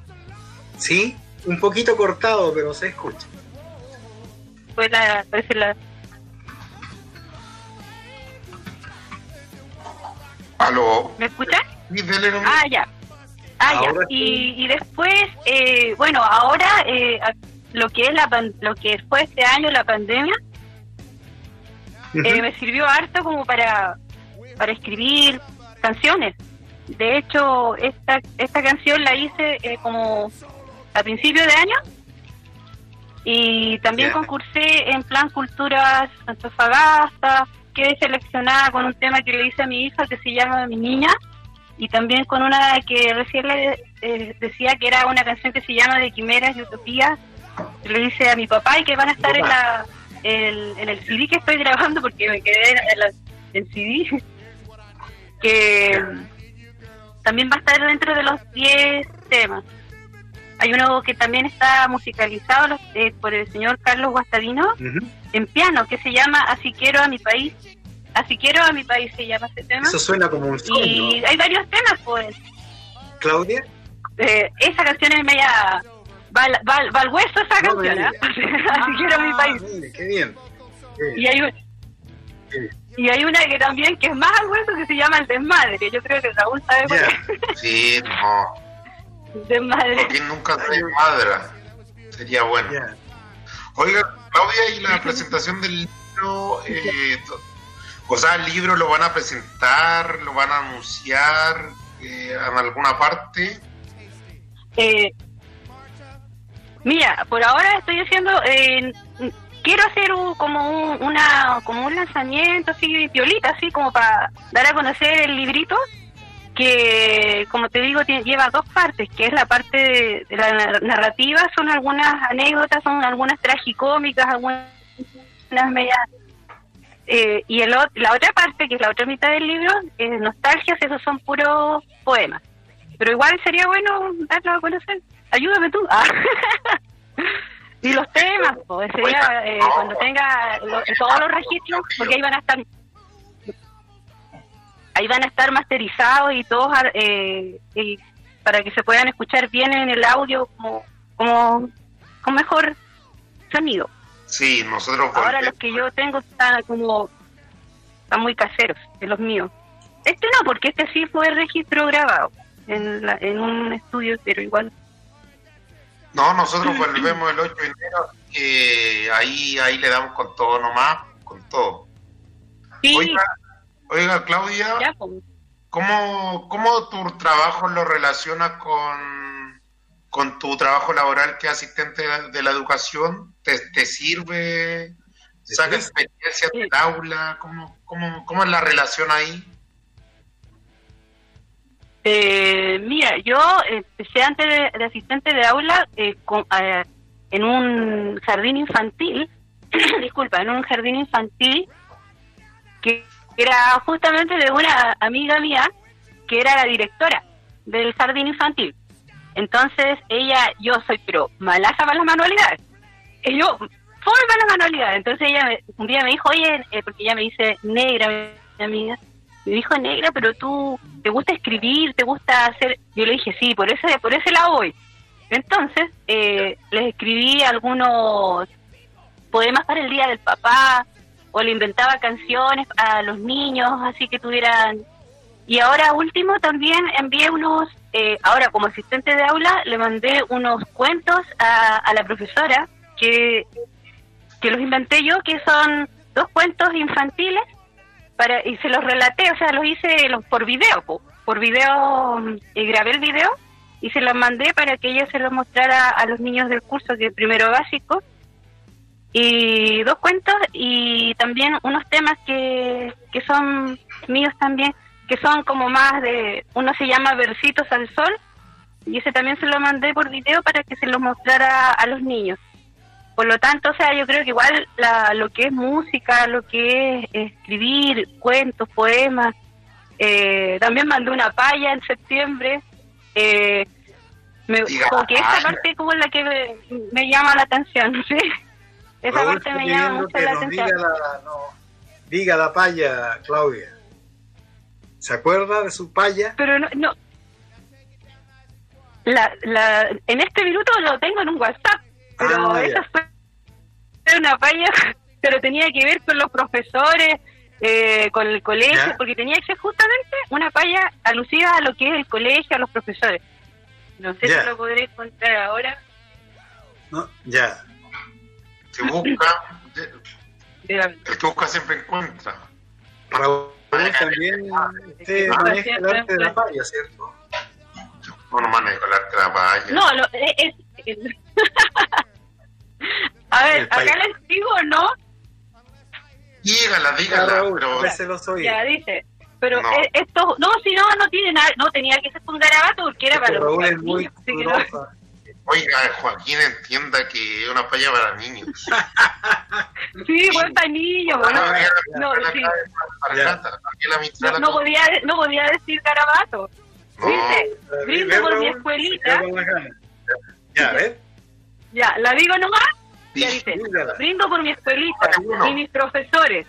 ¿Sí? Un poquito cortado, pero se escucha. Fue la, parece la Aló. ¿me nomás. Ah, ya. Ah, ya. Y, y después, eh, bueno, ahora eh, lo que es la pan- lo que fue este año la pandemia eh, me sirvió harto como para para escribir canciones. De hecho, esta esta canción la hice eh, como a principio de año y también concursé en Plan Culturas Antofagasta, quedé seleccionada con un tema que le hice a mi hija que se llama Mi Niña y también con una que recién le eh, decía que era una canción que se llama De Quimeras y Utopías que le hice a mi papá y que van a estar en la el- en el CD que estoy grabando porque me quedé en la, en CD que también va a estar dentro de los 10 temas Hay uno que también está musicalizado los- eh, por el señor Carlos Guastavino Ujú. en piano, que se llama Así quiero a mi país. Así quiero a mi país se llama ese tema. Eso suena como un sueño. Y hay varios temas, pues. Claudia, Eh, esa canción es media... Va, al- va, va al hueso esa No canción, ¿ah? Así quiero a mi país. Ah, mire, qué bien. Y hay, un- y hay una que también que es más al hueso que se llama El Desmadre. Yo creo que Raúl sabe. Sí, no. El Desmadre. Joaquín nunca se desmadra. Sería bueno. Oiga, Claudia, ¿y la presentación del libro? eh, o sea, ¿el libro lo van a presentar? ¿Lo van a anunciar eh, en alguna parte? Eh, mira, por ahora estoy haciendo, eh, quiero hacer un- como un, una, como un lanzamiento así, piolita, así como para dar a conocer el librito, que como te digo lleva dos partes, que es la parte de, de la nar- narrativa, son algunas anécdotas, son algunas tragicómicas, algunas medias eh, y el, la otra parte, que es la otra mitad del libro, es nostalgias, esos son puros poemas. Pero igual sería bueno darlo a conocer. Ayúdame tú. Ah. y los temas, pues sería eh, cuando tenga lo- todos los registros, porque ahí van a estar ahí van a estar masterizados y todos eh, y para que se puedan escuchar bien en el audio como como con mejor sonido. Sí, nosotros Ahora los que yo tengo están como están muy caseros, de los míos. Este no, porque este sí fue registro grabado en, la- en un estudio, pero igual. No, nosotros volvemos el 8 de enero. eh, ahí, ahí le damos con todo nomás, con todo. Sí, Oiga, oiga, Claudia, ya, pues. ¿cómo, ¿cómo tu trabajo lo relaciona con, con tu trabajo laboral que asistente de la, educación? ¿Te, te sirve? ¿Saca experiencia del aula? ¿Cómo, cómo, ¿Cómo es la relación ahí? Eh, mira, yo empecé antes de, de asistente de aula eh, con- eh, en un jardín infantil, disculpa, en un jardín infantil que era justamente de una amiga mía que era la directora del jardín infantil. Entonces ella, yo soy pero malaza para las manualidades. Y yo, para las manualidades. Entonces ella me- un día me dijo, oye, eh, porque ella me dice negra, mi amiga, me dijo negra, pero tú te gusta escribir, te gusta hacer. Yo le dije sí, por ese por ese lado voy. Entonces eh, les escribí algunos poemas para el día del papá o le inventaba canciones a los niños, así que tuvieran. Y ahora último también envié unos, eh, ahora como asistente de aula le mandé unos cuentos a, a la profesora que que los inventé yo, que son dos cuentos infantiles para y se los relaté, o sea, los hice los por video, po. por video, mm, grabé el video y se los mandé para que ella se los mostrara a los niños del curso que primero básico y dos cuentos y también unos temas que, que son míos también, que son como más de, uno se llama Versitos al Sol y ese también se lo mandé por video para que se los mostrara a los niños. Por lo tanto, o sea, yo creo que igual la, lo que es música, lo que es escribir cuentos, poemas, eh, también mandé una paya en septiembre. Eh, me, como que esa parte como la que me, me llama la atención, ¿sí? Esa parte me llama mucho la atención. Diga la, no, diga la paya, Claudia. ¿Se acuerda de su paya? Pero no, no. La, la, en este minuto lo tengo en un WhatsApp, pero Ah, esa fue una paya, pero tenía que ver con los profesores, eh, con el colegio, Ya. porque tenía que ser justamente una paya alusiva a lo que es el colegio, a los profesores. No sé Ya. si lo podré encontrar ahora. No, ya. Se busca, el que busca siempre encuentra. Raúl también usted Ah, maneja el arte de la paya, ¿cierto? No, no manejo el arte de la paya. No, lo, es... es- a ver, acá les digo, ¿no? Dígala, dígala, Raúl, pero a veces los oí. Ya dice. Pero No. eh, esto, no, si no, no tiene nada, no tenía que ser un garabato porque era para los Raúl es muy niños, oiga, Joaquín entienda que es una paya para niños. Sí, buen para niños, bueno, Ah, no, sí. para mitad no, podía, no podía decir garabato. No. Dice, ¿Ve, brindo por mi escuelita. Ya, ¿ves? Ya, ¿la digo nomás? Ya dice, brindo por mi escuelita y mis profesores.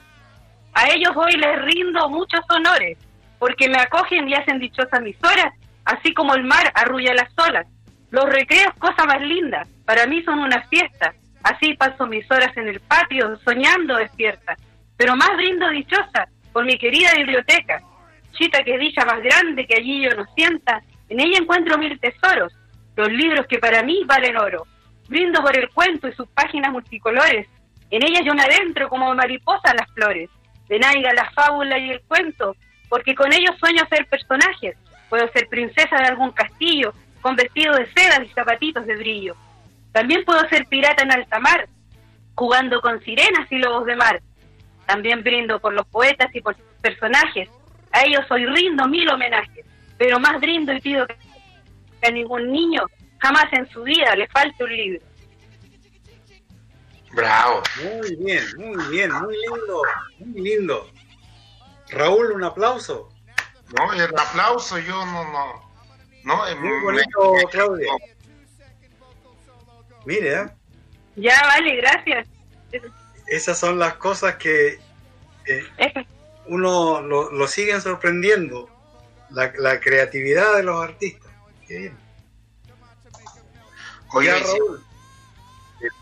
A ellos hoy les rindo muchos honores, porque me acogen y hacen dichosas mis horas, así como el mar arrulla las olas. Los recreos, cosa más linda, para mí son una fiesta. Así paso mis horas en el patio, soñando despierta. Pero más brindo dichosa por mi querida biblioteca. Chita que dicha más grande que allí yo no sienta, en ella encuentro mil tesoros, los libros que para mí valen oro. Brindo por el cuento y sus páginas multicolores, en ellas yo me adentro como mariposa las flores. De naiga la fábula y el cuento, porque con ellos sueño ser personajes. Puedo ser princesa de algún castillo, con vestido de seda y zapatitos de brillo. También puedo ser pirata en alta mar, jugando con sirenas y lobos de mar. También brindo por los poetas y por sus personajes. A ellos hoy rindo mil homenajes, pero más brindo y pido que a ningún niño jamás en su vida le falte un libro. Bravo. Muy bien, muy bien, muy lindo, muy lindo. Raúl, un aplauso. No, el aplauso yo no, no. No, Muy bonito, me- Claudia. Mire, ¿eh? Ya, vale, gracias. esas son las cosas que eh, uno lo, lo siguen sorprendiendo. La, la creatividad de los artistas. Qué bien. Oye, Raúl.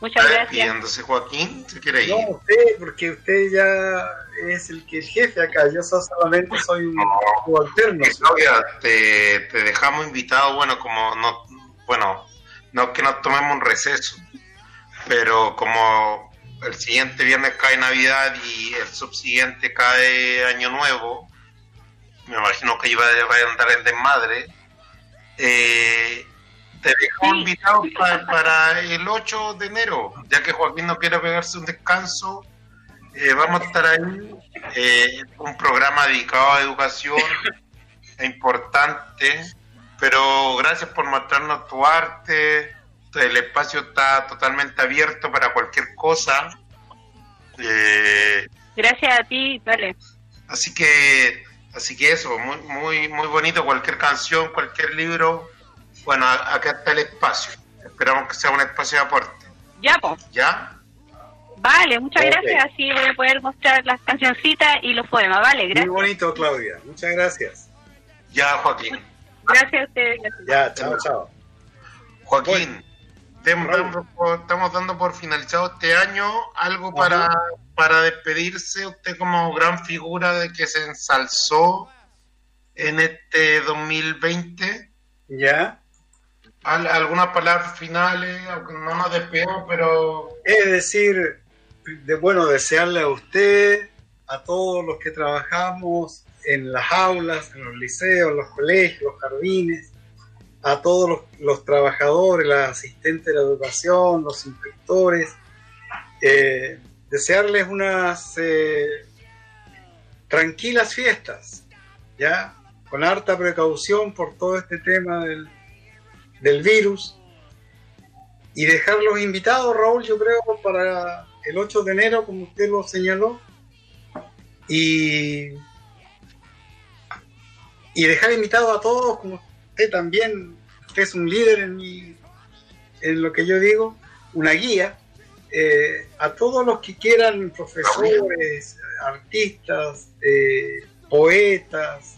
Muchas está gracias. despidiéndose Joaquín, ¿se quiere ir? No, usted, porque usted ya es el que el jefe acá. Yo so- solamente soy un subalterno. Claudia, te, te dejamos invitado, bueno, como no, bueno, no es que nos tomemos un receso, pero como el siguiente viernes cae Navidad y el subsiguiente cae Año Nuevo, me imagino que iba a andar el desmadre, eh, te Sí. invitado pa- para el 8 de enero, ya que Joaquín no quiere pegarse un descanso, eh, vamos a estar ahí, eh, un programa dedicado a educación importante, pero gracias por mostrarnos tu arte, el espacio está totalmente abierto para cualquier cosa, eh, Gracias a ti, vale. así que, así que eso, muy, muy, muy bonito, cualquier canción, cualquier libro, bueno, acá está el espacio, esperamos que sea un espacio de aporte, Ya, pues. ¿ya? Vale, muchas gracias. Así voy a poder mostrar las cancioncitas y los poemas. Vale, Muy gracias. bonito, Claudia. Muchas gracias. Ya, Joaquín. Gracias a ustedes. gracias. Ya, chao, chao. Joaquín, por- estamos dando por finalizado este año algo para, para despedirse, usted como gran figura de que se ensalzó en este 2020. Ya. Al- algunas palabras finales, aunque no nos despedimos, pero Es decir, de, bueno, desearle a usted, a todos los que trabajamos en las aulas, en los liceos, los colegios, los jardines, a todos los, los trabajadores, las asistentes de la educación, los inspectores, eh, desearles unas eh, tranquilas fiestas, ¿ya? Con harta precaución por todo este tema del, del virus y dejarlos invitados, Raúl, yo creo, para el 8 de enero, como usted lo señaló, y, y dejar invitados a todos, como usted también, usted es un líder en, mi- en lo que yo digo, una guía, eh, a todos los que quieran, profesores, artistas, eh, poetas,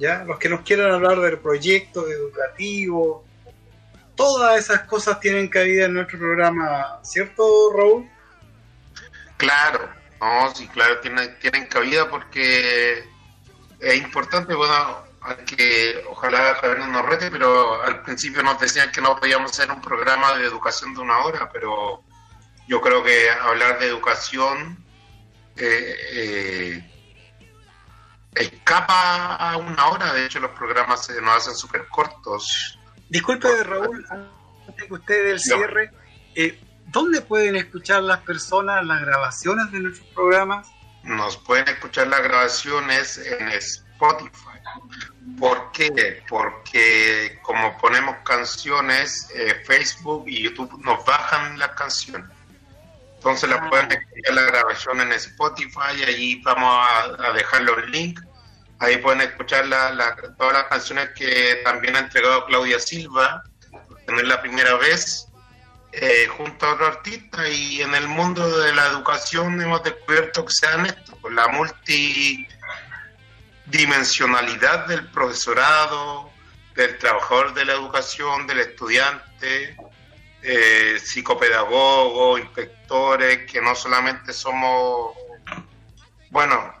¿ya? los que nos quieran hablar del proyecto educativo, todas esas cosas tienen cabida en nuestro programa, ¿cierto, Raúl? claro, no, sí, claro, tienen, cabida porque es importante, bueno, que ojalá Javier no nos rete, pero al principio nos decían que no podíamos hacer un programa de educación de una hora, pero yo creo que hablar de educación eh, eh, escapa a una hora, de hecho los programas se nos hacen súper cortos. Disculpe, Raúl, antes que usted del No. cierre, eh, ¿dónde pueden escuchar las personas las grabaciones de nuestros programas? Nos pueden escuchar las grabaciones en Spotify. ¿Por qué? Porque como ponemos canciones, eh, Facebook y YouTube nos bajan las canciones. Entonces Ah. pueden escuchar la grabación en Spotify, allí vamos a, a dejar los links. Ahí pueden escuchar la- la- todas las canciones que también ha entregado Claudia Silva, no es la primera vez, eh, junto a otro artista y en el mundo de la educación hemos descubierto que se dan esto, la multidimensionalidad del profesorado, del trabajador de la educación, del estudiante, eh, psicopedagogos, inspectores, que no solamente somos, bueno,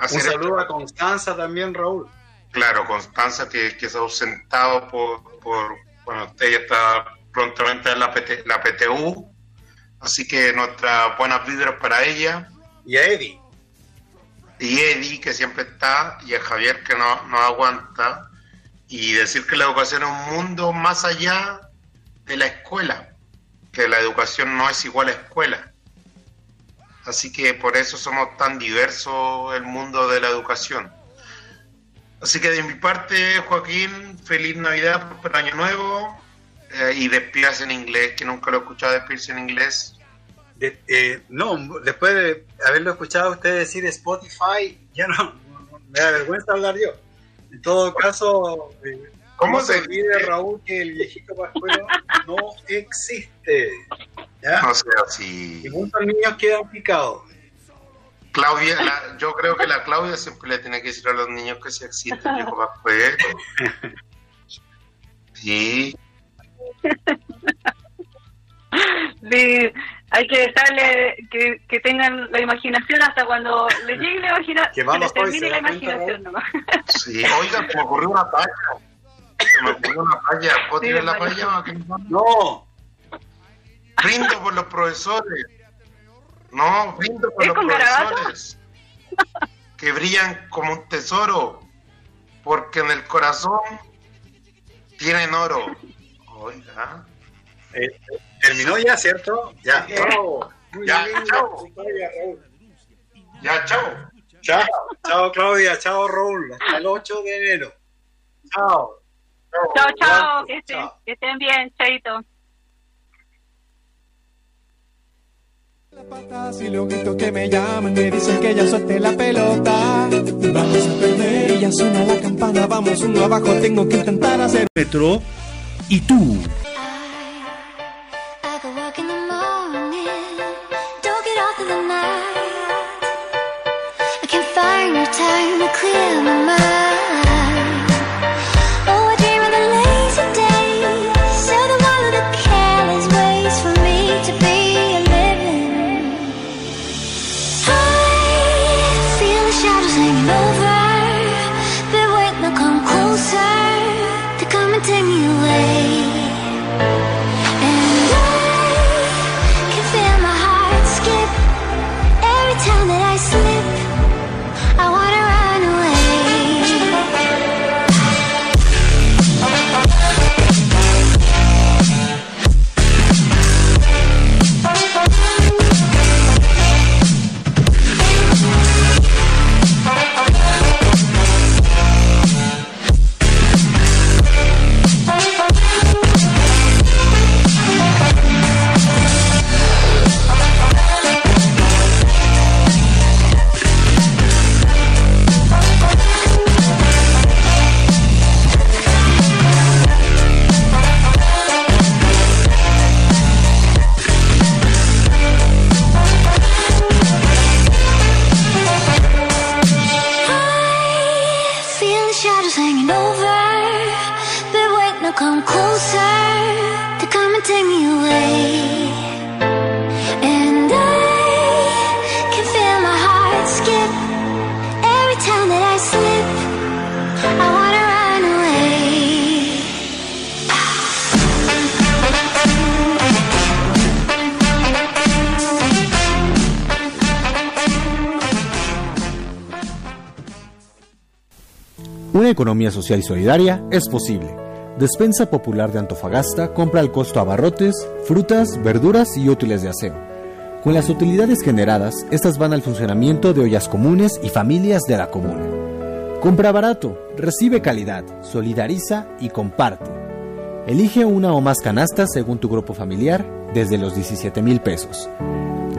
un saludo a Constanza también, Raúl. Claro, Constanza que, que se ha ausentado por, por bueno, usted ya está prontamente en la, la PTU, así que nuestras buenas vibras para ella. Y a Eddie. Y Eddie, que siempre está, y a Javier, que no, no aguanta. Y decir que la educación es un mundo más allá de la escuela, que la educación no es igual a escuela. Así que por eso somos tan diversos el mundo de la educación. Así que de mi parte, Joaquín, feliz Navidad, próspero año nuevo eh, y despídase en inglés, que nunca lo he escuchado despedirse en inglés. Eh, no, después de haberlo escuchado a usted decir Spotify, ya no, me da vergüenza hablar yo. En todo caso, eh, ¿cómo se olvide, Raúl, que el viejito pascuero no existe? ¿ya? No sea así. Y muchos niños quedan picados. Claudia, yo creo que la Claudia siempre le tiene que decir a los niños que se existe el viejo pascuero. Sí. Sí, hay que dejarle que, que, tengan la imaginación hasta cuando les llegue la imaginación, que, les termine la imaginación nomás. Sí, oiga, me ocurrió una palla. Se me ocurrió una palla. ¿Puedo sí, tirar la palla? No. Rindo por los profesores. No, brindo por los profesores. Que brillan como un tesoro. Porque en el corazón tienen oro. Oiga. Eh, terminó ya, ¿cierto? Ya. Chao. Ya, chao. Ya, chao. Chao. Chao, Claudia. Chao, Raúl. Hasta el 8 de enero. Chao. Chao, chao. Que, estén, que estén bien. Chaito. Las patas y luego que me llaman me dicen que ya suelte la pelota. Vamos a perder y ya suena la campana. Vamos uno abajo, tengo que intentar hacer. Petro y tú. Social y solidaria es posible. Despensa Popular de Antofagasta compra al costo abarrotes, frutas, verduras y útiles de aseo. Con las utilidades generadas, estas van al funcionamiento de ollas comunes y familias de la comuna. Compra barato, recibe calidad, solidariza y comparte. Elige una o más canastas según tu grupo familiar desde los 17 mil pesos.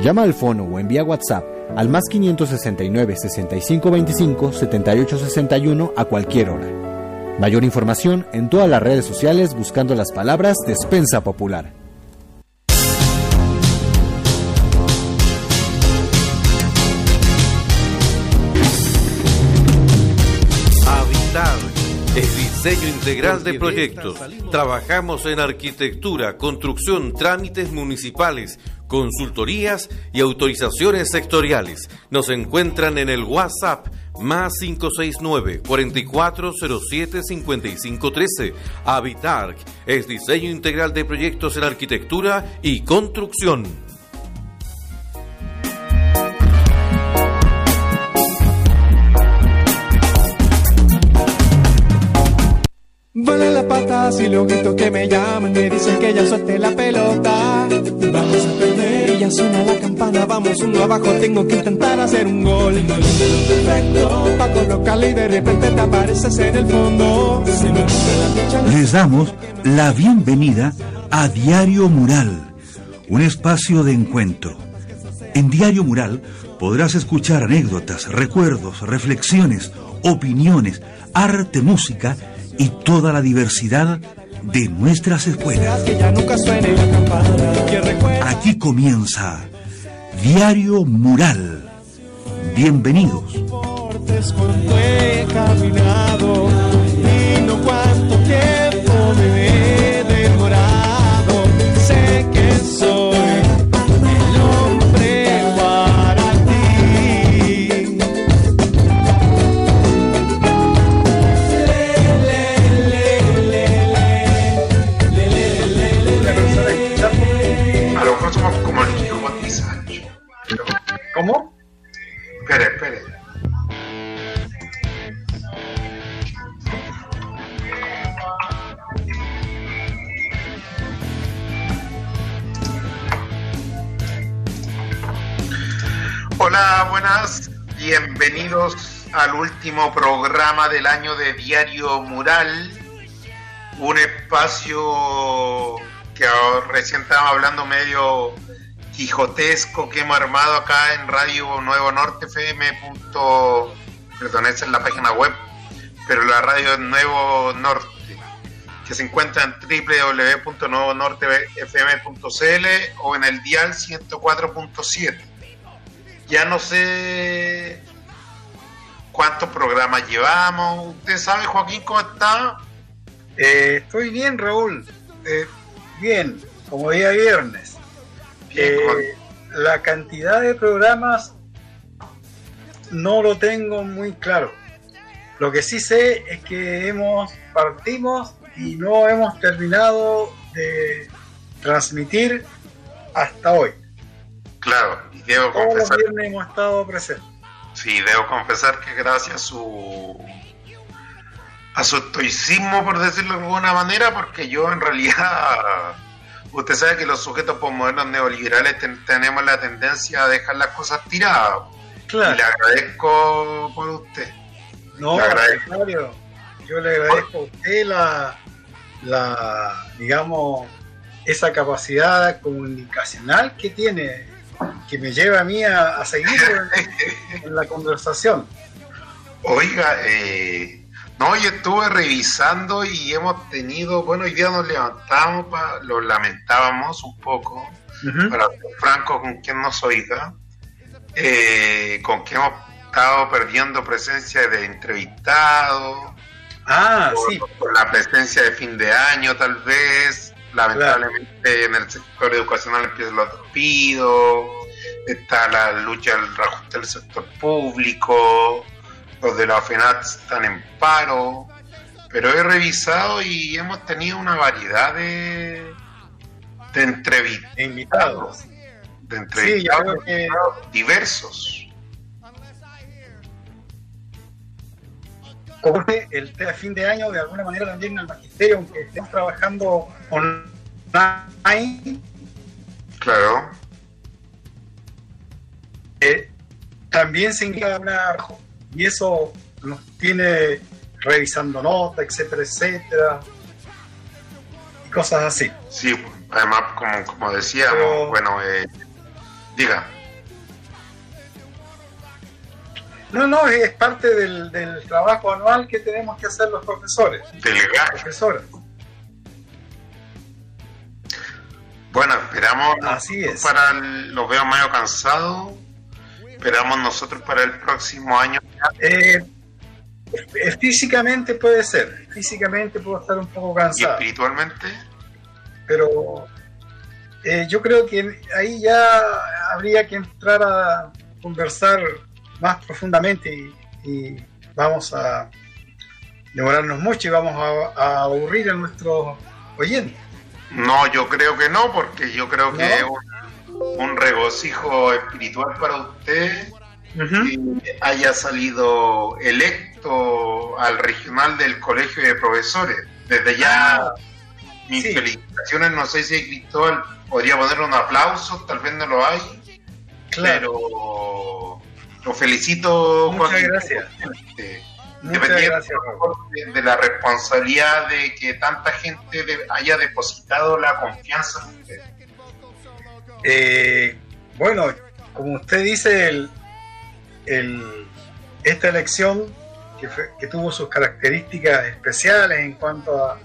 Llama al fono o envía WhatsApp al más 569 6525 7861 a cualquier hora. Mayor información en todas las redes sociales buscando las palabras Despensa Popular. Es diseño integral de proyectos. Trabajamos en arquitectura, construcción, trámites municipales, consultorías y autorizaciones sectoriales. Nos encuentran en el WhatsApp más 569 4407 5513. Habitar es diseño integral de proyectos en arquitectura y construcción. Vale la pata si lo grito que me llaman, me dicen que ya suelte la pelota. Vamos a perder y ya suena la campana, vamos uno abajo, tengo que intentar hacer un gol. Perfecto, pa' colocarle y de repente te apareces en el fondo. Les damos la bienvenida a Diario Mural, un espacio de encuentro. En Diario Mural podrás escuchar anécdotas, recuerdos, reflexiones, opiniones, arte, música y toda la diversidad de nuestras escuelas. Aquí comienza Diario Mural. Bienvenidos. Año de Diario Mural. Un espacio que recién estábamos hablando medio quijotesco que hemos armado acá en Radio Nuevo Norte FM. Perdón, esa es la página web, pero la radio Nuevo Norte, que se encuentra en www.nuevonortefm.cl o en el dial 104.7. Ya no sé cuántos programas llevamos. ¿Usted sabe, Joaquín, cómo está? Eh, estoy bien, Raúl. Eh, bien, como día viernes. Bien, Eh, la cantidad de programas no lo tengo muy claro. Lo que sí sé es que hemos partimos y no hemos terminado de transmitir hasta hoy. Claro, y debo Todos los viernes hemos estado presentes. Sí, debo confesar que gracias a su a su estoicismo, por decirlo de alguna manera, porque yo en realidad, usted sabe que los sujetos postmodernos neoliberales ten- tenemos la tendencia a dejar las cosas tiradas. Claro. Y le agradezco por usted. No, Le agradezco. Yo le agradezco a usted la, la, digamos, esa capacidad comunicacional que tiene, que me lleva a mí a, a seguir en, en la conversación. Oiga, eh, no, yo estuve revisando y hemos tenido, bueno, hoy día nos levantamos, pa- lo lamentábamos un poco, para ser franco con quien nos oiga, eh, con quien hemos estado perdiendo presencia de entrevistados, Ah, por, sí, por la presencia de fin de año tal vez, lamentablemente en el sector educacional empiezan los despidos, está la lucha del reajuste del sector público, los de la FENAT están en paro, pero he revisado y hemos tenido una variedad de, de entrevistados, invitados. de Sí, entrevistados creo que diversos. Que el fin de año de alguna manera también en el magisterio, aunque estemos trabajando online, Claro, eh, también se indica una y eso nos tiene revisando notas, etcétera, etcétera, y cosas así. sí, además como, como decíamos, Pero- bueno, eh, diga. No, no, es parte del, del trabajo anual que tenemos que hacer los profesores. Del. Profesoras. Bueno, esperamos Así es. para el- los veo medio cansados. Esperamos nosotros para el próximo año. Eh, físicamente puede ser, físicamente puedo estar un poco Y cansado, espiritualmente, pero eh, yo creo que ahí ya habría que entrar a conversar más profundamente y, y vamos a demorarnos mucho y vamos a, a aburrir a nuestros oyentes. no, yo creo que no, porque yo creo que es un, un regocijo espiritual para usted que haya salido electo al regional del Colegio de Profesores. Desde ya, mis sí. felicitaciones. No sé si Cristóbal podría poner un aplauso, tal vez no lo hay, Claro, pero lo felicito. muchas Joaquín, gracias. Muchas dependiendo gracias. Raúl. de, de la responsabilidad de que tanta gente de- haya depositado la confianza en usted. Eh, bueno, como usted dice, el, el- esta elección que, fue- que tuvo sus características especiales en cuanto a,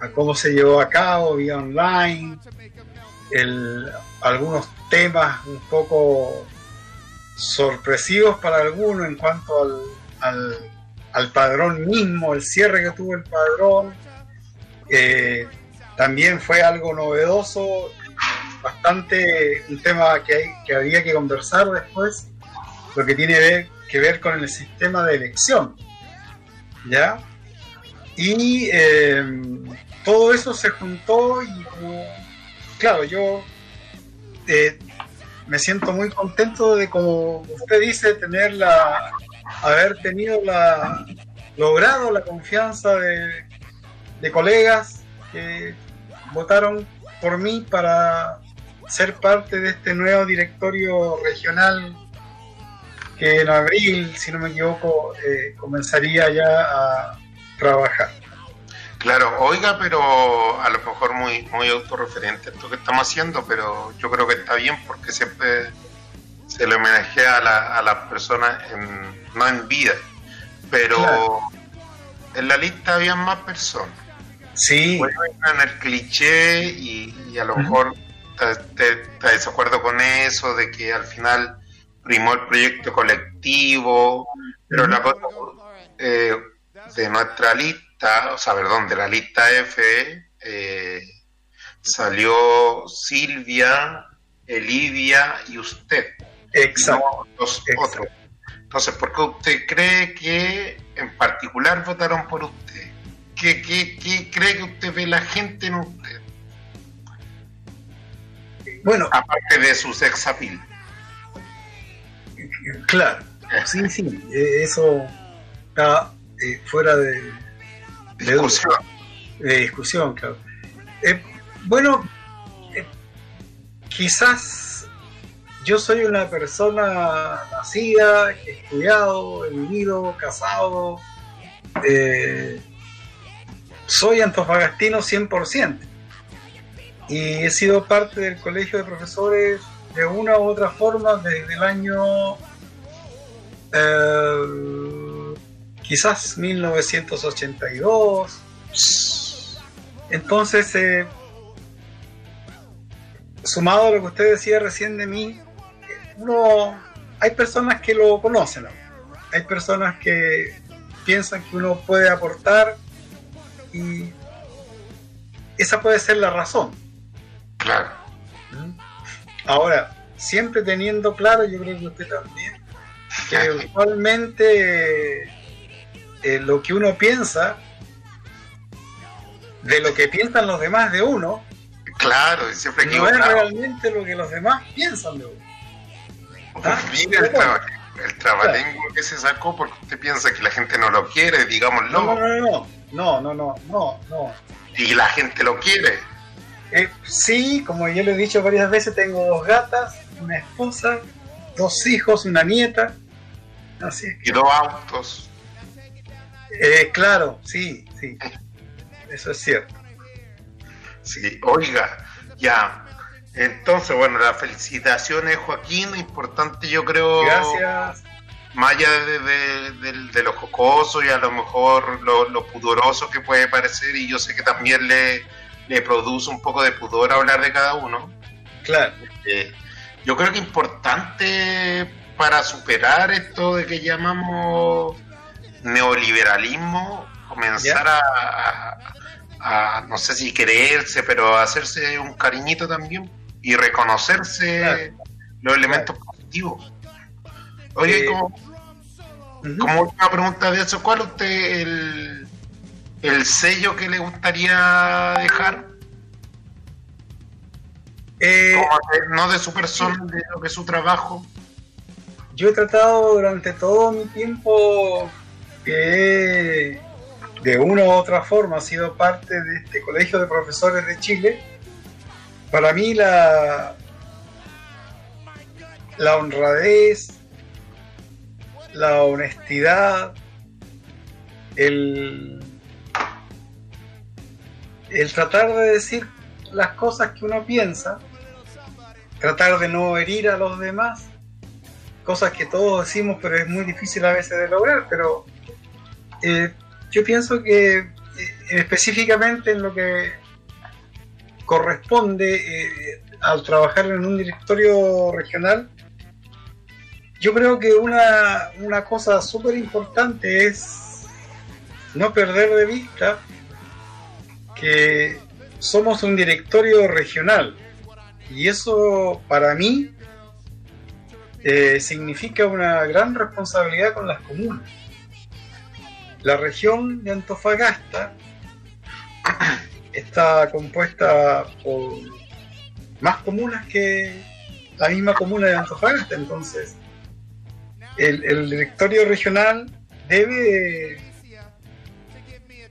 a cómo se llevó a cabo, vía online, el- algunos temas un poco sorpresivos para algunos en cuanto al, al- padrón mismo, el cierre que tuvo el padrón. eh, también fue algo novedoso bastante un tema que, hay, que habría que conversar después, lo que tiene que ver con el sistema de elección. ¿Ya? Y eh, todo eso se juntó y claro, yo eh, me siento muy contento de, como usted dice, tener la, haber tenido la, logrado la confianza de, de colegas que votaron por mí para ser parte de este nuevo directorio regional que en abril, si no me equivoco, eh, comenzaría ya a trabajar. Claro, oiga, pero a lo mejor muy, muy autorreferente esto que estamos haciendo, pero yo creo que está bien porque siempre se le homenajea a, la- a las personas en- no en vida, pero Claro. en la lista había más personas. Sí, Bueno, en el cliché y, y a lo mejor está desacuerdo con eso, de que al final primó el proyecto colectivo, pero la cosa eh, de nuestra lista, o sea, perdón, de la lista F, eh, salió Silvia, Elivia y usted, exacto. no los Exacto. otros. Entonces, ¿por qué usted cree que en particular votaron por usted? ¿Qué, qué, qué cree que usted ve la gente en usted? Bueno, Aparte de su sex appeal. claro, sí, sí, eh, eso está eh, fuera de, de. Discusión. de discusión, claro. Eh, bueno, eh, quizás yo soy una persona nacida, estudiado, vivido, casado, eh, soy antofagastino 100%. Y he sido parte del colegio de profesores de una u otra forma desde el año quizás 1982. Entonces, eh, sumado a lo que usted decía recién de mí, uno, hay personas que lo conocen, ¿no? hay personas que piensan que uno puede aportar y esa puede ser la razón. Claro. Ahora, siempre teniendo claro, yo creo que usted también, que usualmente eh, lo que uno piensa, de lo que piensan los demás de uno, Claro, siempre no es realmente lo que los demás piensan de uno. ¿Ah? Mira el, traba- el trabalengua que se sacó porque usted piensa que la gente no lo quiere, digámoslo. No, no, no, no, no, no, no, no. Y la gente lo quiere. Eh, sí, como yo le he dicho varias veces, tengo dos gatas, una esposa, dos hijos, una nieta. Así es que, Y dos autos. Eh, claro, sí, sí. Eso es cierto. Sí, oiga, ya. Entonces, bueno, las felicitaciones, Joaquín. Importante, yo creo. Gracias. más allá de, de- de- de lo jocoso y a lo mejor lo, lo pudoroso que puede parecer, y yo sé que también le, le produce un poco de pudor hablar de cada uno. Claro. Eh, yo creo que importante para superar esto de que llamamos neoliberalismo, comenzar a, a- a, no sé si creerse, pero hacerse un cariñito también y reconocerse los elementos positivos. Oye, Eh, como, como última pregunta de eso, ¿cuál usted el, el sello que le gustaría dejar? Eh, de- no de su persona, de lo que es su trabajo. yo he tratado durante todo mi tiempo que de una u otra forma ha sido parte de este colegio de profesores de Chile. Para mí la, la honradez, la honestidad, el, el tratar de decir las cosas que uno piensa, tratar de no herir a los demás, cosas que todos decimos, pero es muy difícil a veces de lograr, pero eh, yo pienso que eh, específicamente en lo que corresponde eh, al trabajar en un directorio regional, yo creo que una, una cosa súper importante es no perder de vista que somos un directorio regional y eso para mí significa una gran responsabilidad con las comunas. La región de Antofagasta está compuesta por más comunas que la misma comuna de Antofagasta, entonces el, directorio regional debe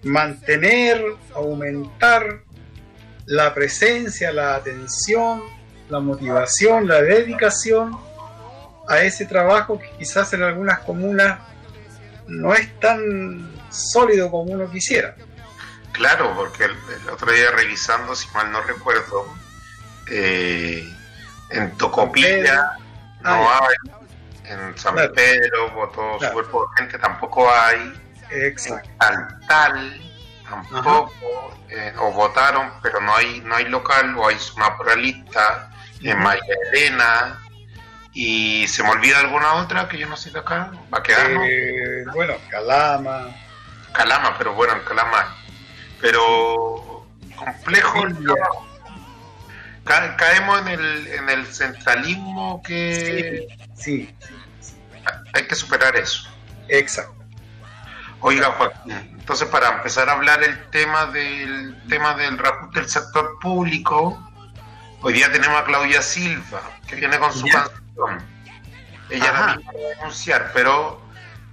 mantener, aumentar la presencia, la atención, la motivación, la dedicación a ese trabajo que quizás en algunas comunas no es tan sólido como uno quisiera. Claro, porque el, el otro día revisando, si mal no recuerdo, eh, en Tocopilla no Ah, hay, en San Claro. Pedro votó Claro. súper poca gente, tampoco hay, Exacto. en Tal Tal tampoco, eh, o votaron, pero no hay no hay local, o hay una pluralista, en Maya Elena, y se me olvida alguna otra que yo no sé de acá, va a quedar, ¿no? Eh, bueno, Calama, Calama, pero bueno, en Calama. Pero complejo el trabajo. Ca- caemos en el, en el centralismo que sí, hay que superar eso. exacto. Oiga, Joaquín, entonces para empezar a hablar el tema del tema del reajuste del sector público, hoy día tenemos a Claudia Silva, que viene con su canción. Ella la misma va a anunciar, pero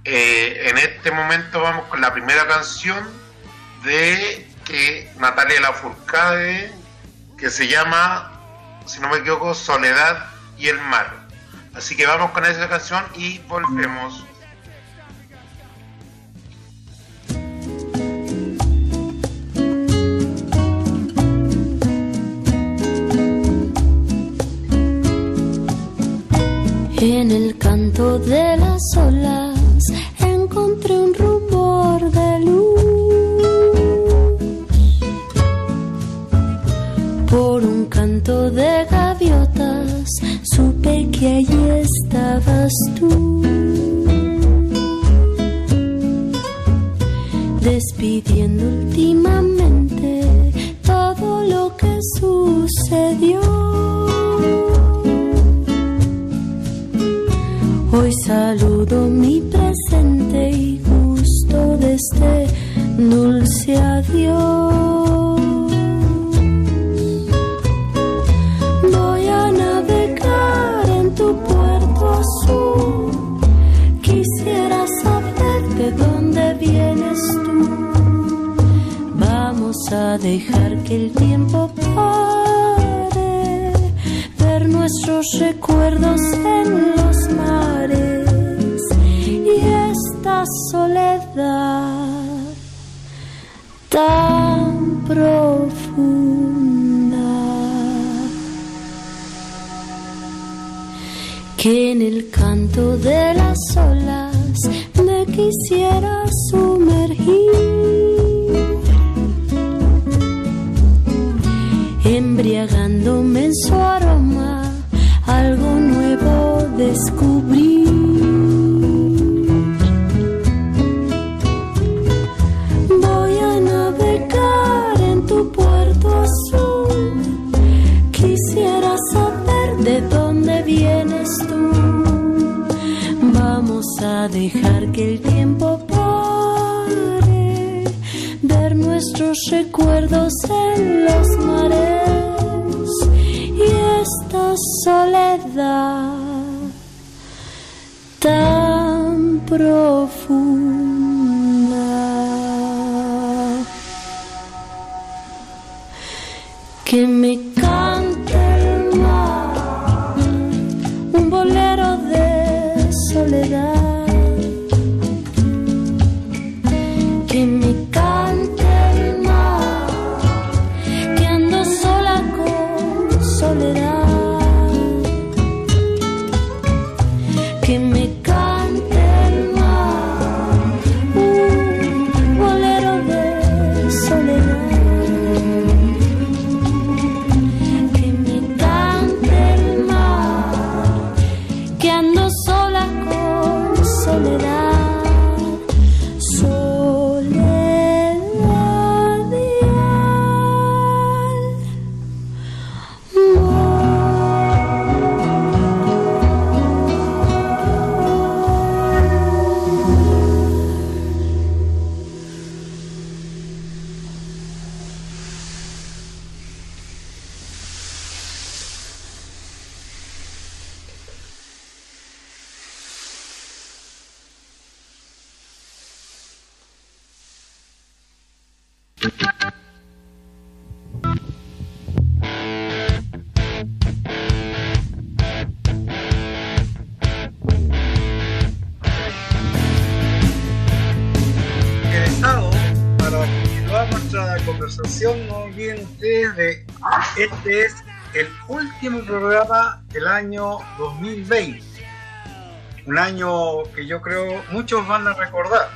eh, en este momento vamos con la primera canción de que Natalia Lafourcade, que se llama, si no me equivoco, Soledad y el Mar. Así que vamos con esa canción y volvemos. En el canto de las olas encontré un rumor de luz. Por un canto de gaviotas supe que allí estabas tú. Despidiendo últimamente todo lo que sucedió. Saludo mi presente y gusto de este dulce adiós. Voy a navegar en tu puerto azul. Quisiera saber de dónde vienes tú. Vamos a dejar que el tiempo pare, ver nuestros recuerdos en soledad tan profunda que en el canto de las olas quisiera sumergir. Embriagándome en su aroma, algo nuevo descubrí. Dejar que el tiempo pare, ver nuestros recuerdos en los mares y esta soledad tan profunda. Que me olviden ustedes de este es el último programa del año 2020. Un año que yo creo muchos van a recordar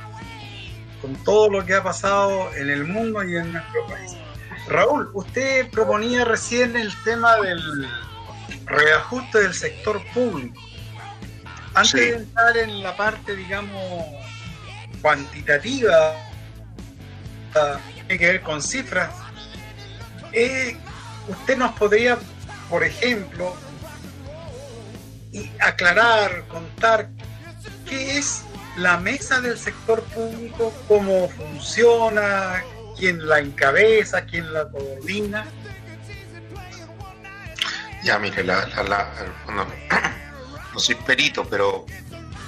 con todo lo que ha pasado en el mundo y en nuestro país. Raúl, usted proponía recién el tema del reajuste del sector público. Antes Sí. de entrar en la parte, digamos, cuantitativa, que ver con cifras, eh, usted nos podría, por ejemplo, aclarar, contar qué es la mesa del sector público, cómo funciona, quién la encabeza, quién la coordina. Ya, mire, la, la, la- bueno, no soy perito, pero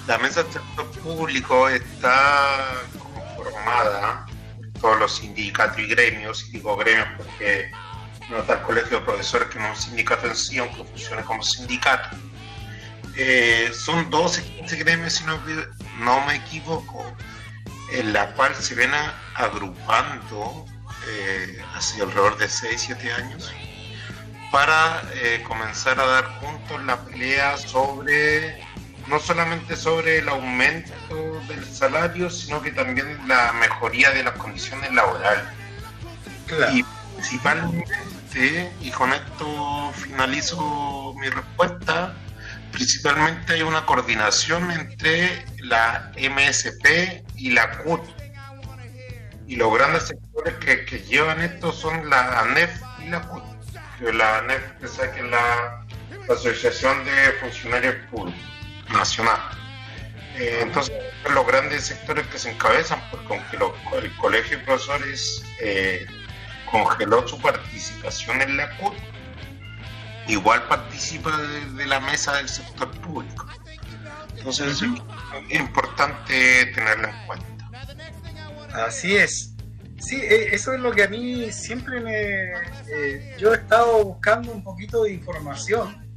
la mesa del sector público está conformada todos los sindicatos y gremios, y digo gremios porque no está el colegio de profesores que no es un sindicato en sí, aunque funcione como sindicato. Eh, son 12, 15 gremios, si no, no me equivoco, en la cual se ven agrupando eh, hace alrededor de 6, 7 años para eh, comenzar a dar juntos la pelea sobre, no solamente sobre el aumento del salario, sino que también la mejoría de las condiciones laborales. Y principalmente, y con esto finalizo mi respuesta, principalmente hay una coordinación entre la MSP y la CUT. Y los grandes sectores que, que llevan esto son la ANEF y la CUT. Que la ANEF que es que es la, la Asociación de Funcionarios Públicos Nacional. Eh, entonces, los grandes sectores que se encabezan, porque aunque lo- el Colegio de Profesores eh, congeló su participación en la CUT, igual participa de, de la mesa del sector público. Entonces, es importante tenerlo en cuenta. Así es. Sí, e- eso es lo que a mí siempre me... eh, yo he estado buscando un poquito de información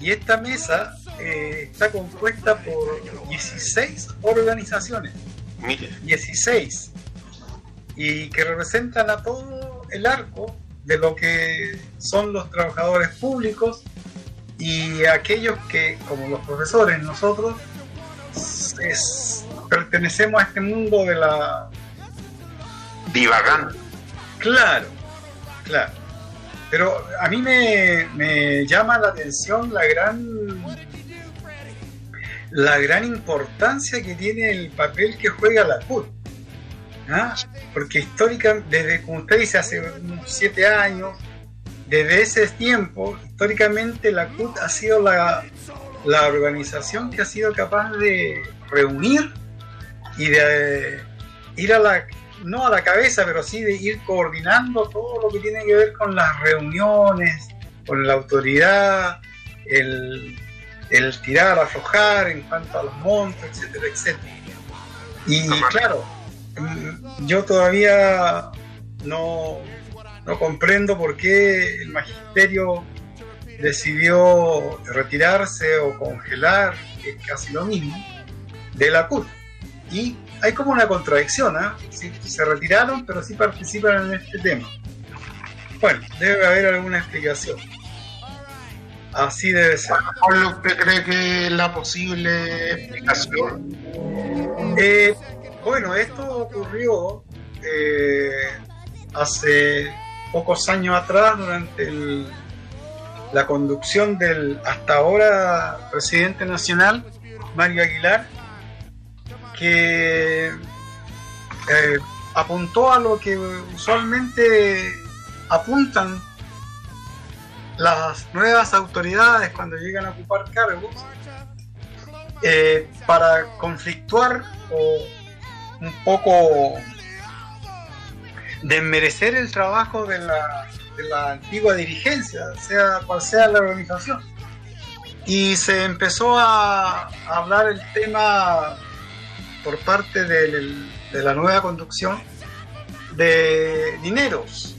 y esta mesa eh, está compuesta por 16 organizaciones. Mire, 16. Y que representan a todo el arco de lo que son los trabajadores públicos y aquellos que, como los profesores, nosotros es- pertenecemos a este mundo de la... Divagando. Claro, claro. Pero a mí me, me llama la atención la gran la gran importancia que tiene el papel que juega la CUT. ¿ah? Porque históricamente, desde, como usted dice, hace unos siete años, desde ese tiempo, históricamente la CUT ha sido la, la organización que ha sido capaz de reunir y de ir a la, no a la cabeza, pero sí de ir coordinando todo lo que tiene que ver con las reuniones, con la autoridad, el, el tirar, aflojar en cuanto a los montos, etcétera, etcétera. Y claro, mm, yo todavía no, no comprendo por qué el magisterio decidió retirarse o congelar, que es casi lo mismo, de la CUT. Y hay como una contradicción, ¿ah? Sí, se retiraron, pero sí participan en este tema. Bueno, debe haber alguna explicación. Así debe ser. ¿Cuál usted cree que es la posible explicación? Eh, bueno, esto ocurrió eh, hace pocos años atrás durante el- la conducción del hasta ahora presidente nacional, Mario Aguilar, que eh, apuntó a lo que usualmente apuntan las nuevas autoridades cuando llegan a ocupar cargos eh, para conflictuar o un poco desmerecer el trabajo de la, de la antigua dirigencia, sea cual sea la organización. Y se empezó a, hablar el tema por parte del- de la nueva conducción de dineros,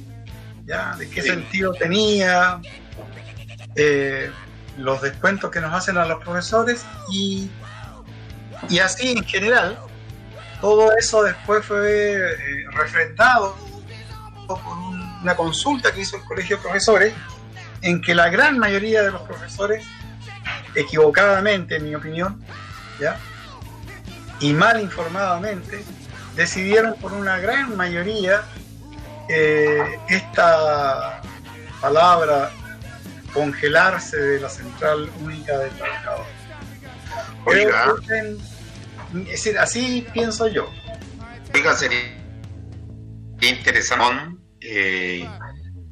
¿ya? de qué Sí. sentido tenía, eh, los descuentos que nos hacen a los profesores y, y así en general. Todo eso después fue eh, refrendado por un- una consulta que hizo el Colegio de Profesores, en que la gran mayoría de los profesores, equivocadamente en mi opinión, ¿ya? Y mal informadamente, decidieron por una gran mayoría eh, esta palabra congelarse de la central única de trabajadores. Creo Oiga. que en- es decir, así pienso yo. Oiga, sería interesante eh,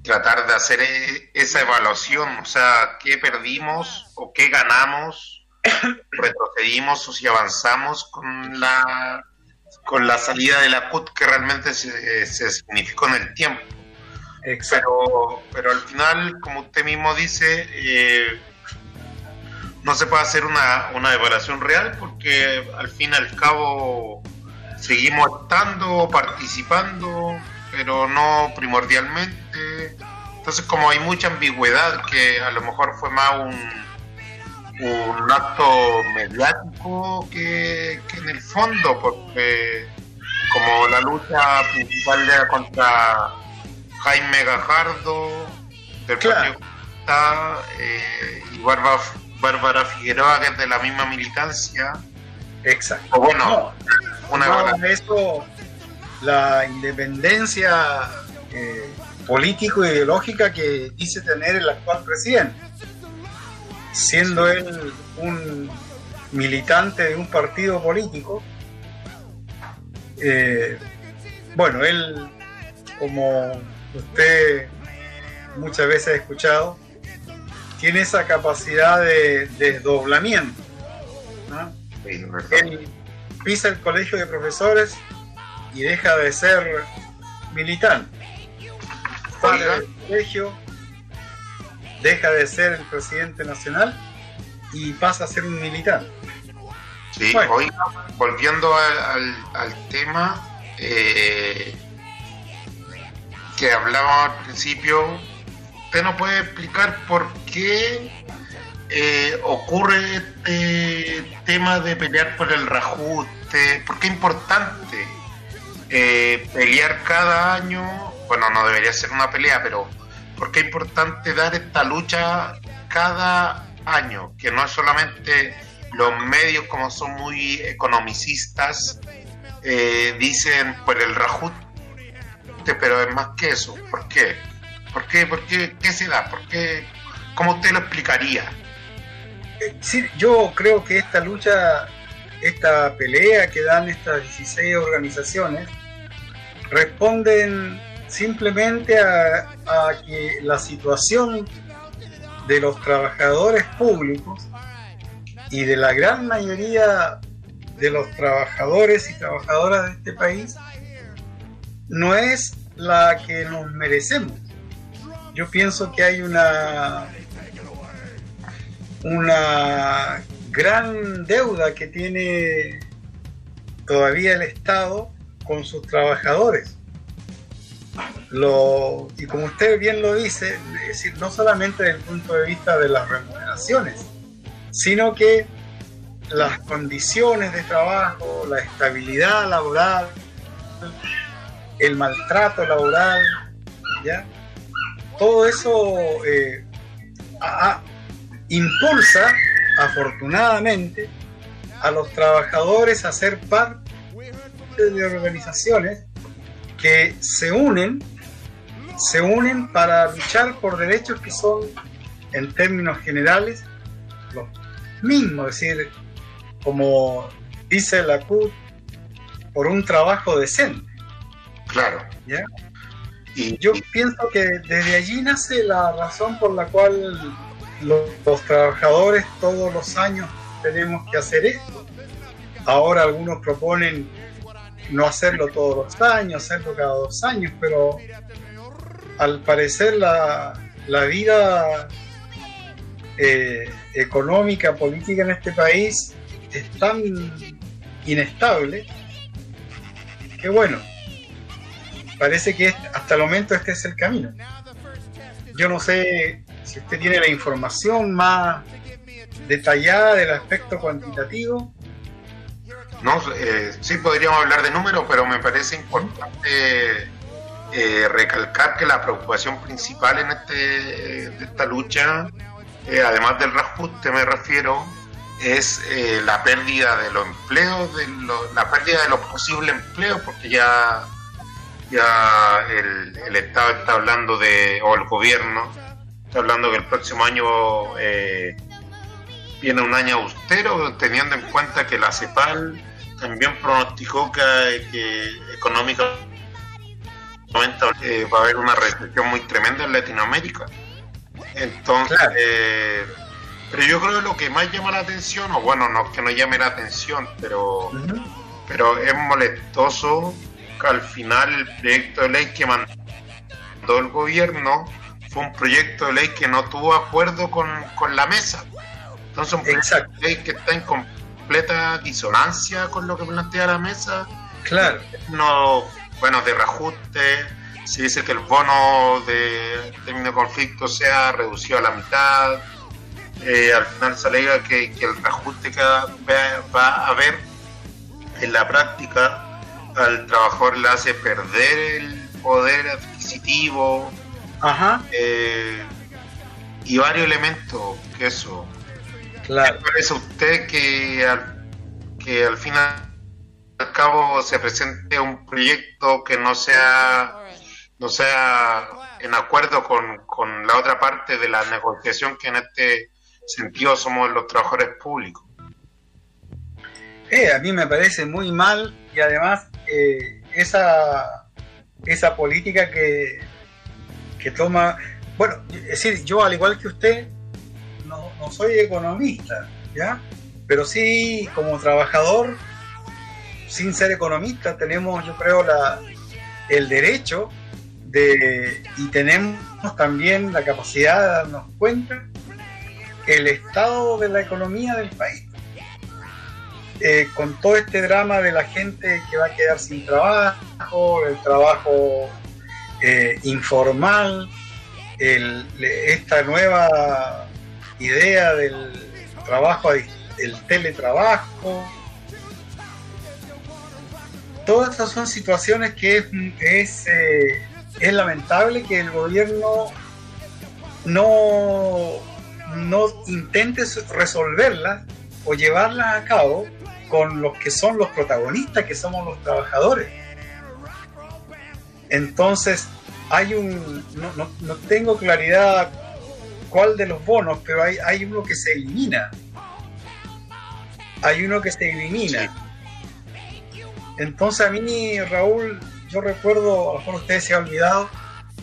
tratar de hacer eh, esa evaluación, o sea, qué perdimos o qué ganamos, retrocedimos o si avanzamos con la con la salida de la CUT que realmente se, se significó en el tiempo. Pero, pero al final, como usted mismo dice, eh, no se puede hacer una, una evaluación real porque al fin y al cabo seguimos estando, participando, pero no primordialmente. Entonces como hay mucha ambigüedad que a lo mejor fue más un, un acto mediático que, que en el fondo, porque como la lucha principal era contra Jaime Gajardo, del Partido Comunista, eh, y Bárbara, Bárbara Figueroa, que es de la misma militancia. Exacto. O bueno, una No, eso, la independencia eh, político-ideológica que dice tener el actual presidente, siendo él un militante de un partido político. eh, bueno, él, como usted muchas veces ha escuchado, tiene esa capacidad de desdoblamiento. ¿no? Él pisa el colegio de profesores y deja de ser militante. Sale del colegio, deja de ser el presidente nacional y pasa a ser un militante. Sí, Bueno. oiga, volviendo al, al- al tema eh, que hablábamos al principio, ¿usted nos puede explicar por qué eh, ocurre este tema de pelear por el reajuste? ¿Por qué es importante eh, pelear cada año? Bueno, no debería ser una pelea, pero ¿por qué es importante dar esta lucha cada año? Que no es solamente los medios, como son muy economicistas, eh, dicen por el rajuste, pero es más que eso. ¿Por qué? ¿Por qué? ¿Por qué? ¿Qué se da? ¿Por qué? ¿Cómo usted lo explicaría? Eh, yo creo que esta lucha, esta pelea que dan estas 16 organizaciones, responden simplemente a, que la situación de los trabajadores públicos y de la gran mayoría de los trabajadores y trabajadoras de este país no es la que nos merecemos. Yo pienso que hay una una gran deuda que tiene todavía el Estado con sus trabajadores. Lo, y como usted bien lo dice, es decir, no solamente desde el punto de vista de las remuneraciones, sino que las condiciones de trabajo, la estabilidad laboral, el maltrato laboral, ¿ya? todo eso eh, impulsa, afortunadamente, a los trabajadores a ser parte de organizaciones que se unen, se unen para luchar por derechos que son, en términos generales, los mismos, es decir, como dice la CUT, por un trabajo decente. Claro. ¿ya? Y yo pienso que desde allí nace la razón por la cual los, los trabajadores todos los años tenemos que hacer esto. Ahora algunos proponen no hacerlo todos los años, hacerlo cada dos años, pero al parecer la, la vida eh, económica, política en este país es tan inestable que bueno, parece que hasta el momento este es el camino. Yo no sé si usted tiene la información más detallada del aspecto cuantitativo. No, eh, sí podríamos hablar de números, pero me parece importante eh, recalcar que la preocupación principal en este, esta lucha, eh, además del reajuste me refiero, es eh, la pérdida de los empleos, de lo- la pérdida de los posibles empleos, porque ya, ya el, el Estado está hablando de, o el gobierno, está hablando que el próximo año eh, viene un año austero, teniendo en cuenta que la CEPAL también pronosticó que, que económicamente eh, va a haber una recesión muy tremenda en Latinoamérica. Entonces, eh, pero yo creo que lo que más llama la atención, o bueno, no que no llame la atención, pero, pero es molestoso que al final el proyecto de ley que mandó el gobierno fue un proyecto de ley que no tuvo acuerdo con, con la mesa. Entonces, un proyecto de ley que está en completa disonancia con lo que plantea la mesa. Claro. No, bueno, de reajuste, se dice que el bono de término de conflicto sea reducido a la mitad. Eh, al final se alega que, que el reajuste que va, va a haber en la práctica al trabajador le hace perder el poder adquisitivo Ajá. eh, y varios elementos que eso. Claro. ¿Qué parece a usted que al, que al fin y al cabo se presente un proyecto que no sea no sea en acuerdo con, con la otra parte de la negociación que en este sentido somos los trabajadores públicos? Eh, a mí me parece muy mal y además eh, esa, esa política que, que toma, bueno, es decir, yo al igual que usted soy economista, ¿ya? Pero sí como trabajador, sin ser economista, tenemos yo creo la, el derecho de, y tenemos también la capacidad de darnos cuenta el estado de la economía del país eh, con todo este drama de la gente que va a quedar sin trabajo, el trabajo eh, informal, el- esta nueva idea del trabajo, a dis- el teletrabajo. Todas estas son situaciones que es, es, eh, lamentable que el gobierno no, no intente resolverlas o llevarlas a cabo con los que son los protagonistas, que somos los trabajadores. Entonces, hay un, no, no, tengo claridad cuál de los bonos, pero hay, hay uno que se elimina. Hay uno que se elimina. Entonces a mí, Raúl, yo recuerdo, a lo mejor usted se ha olvidado,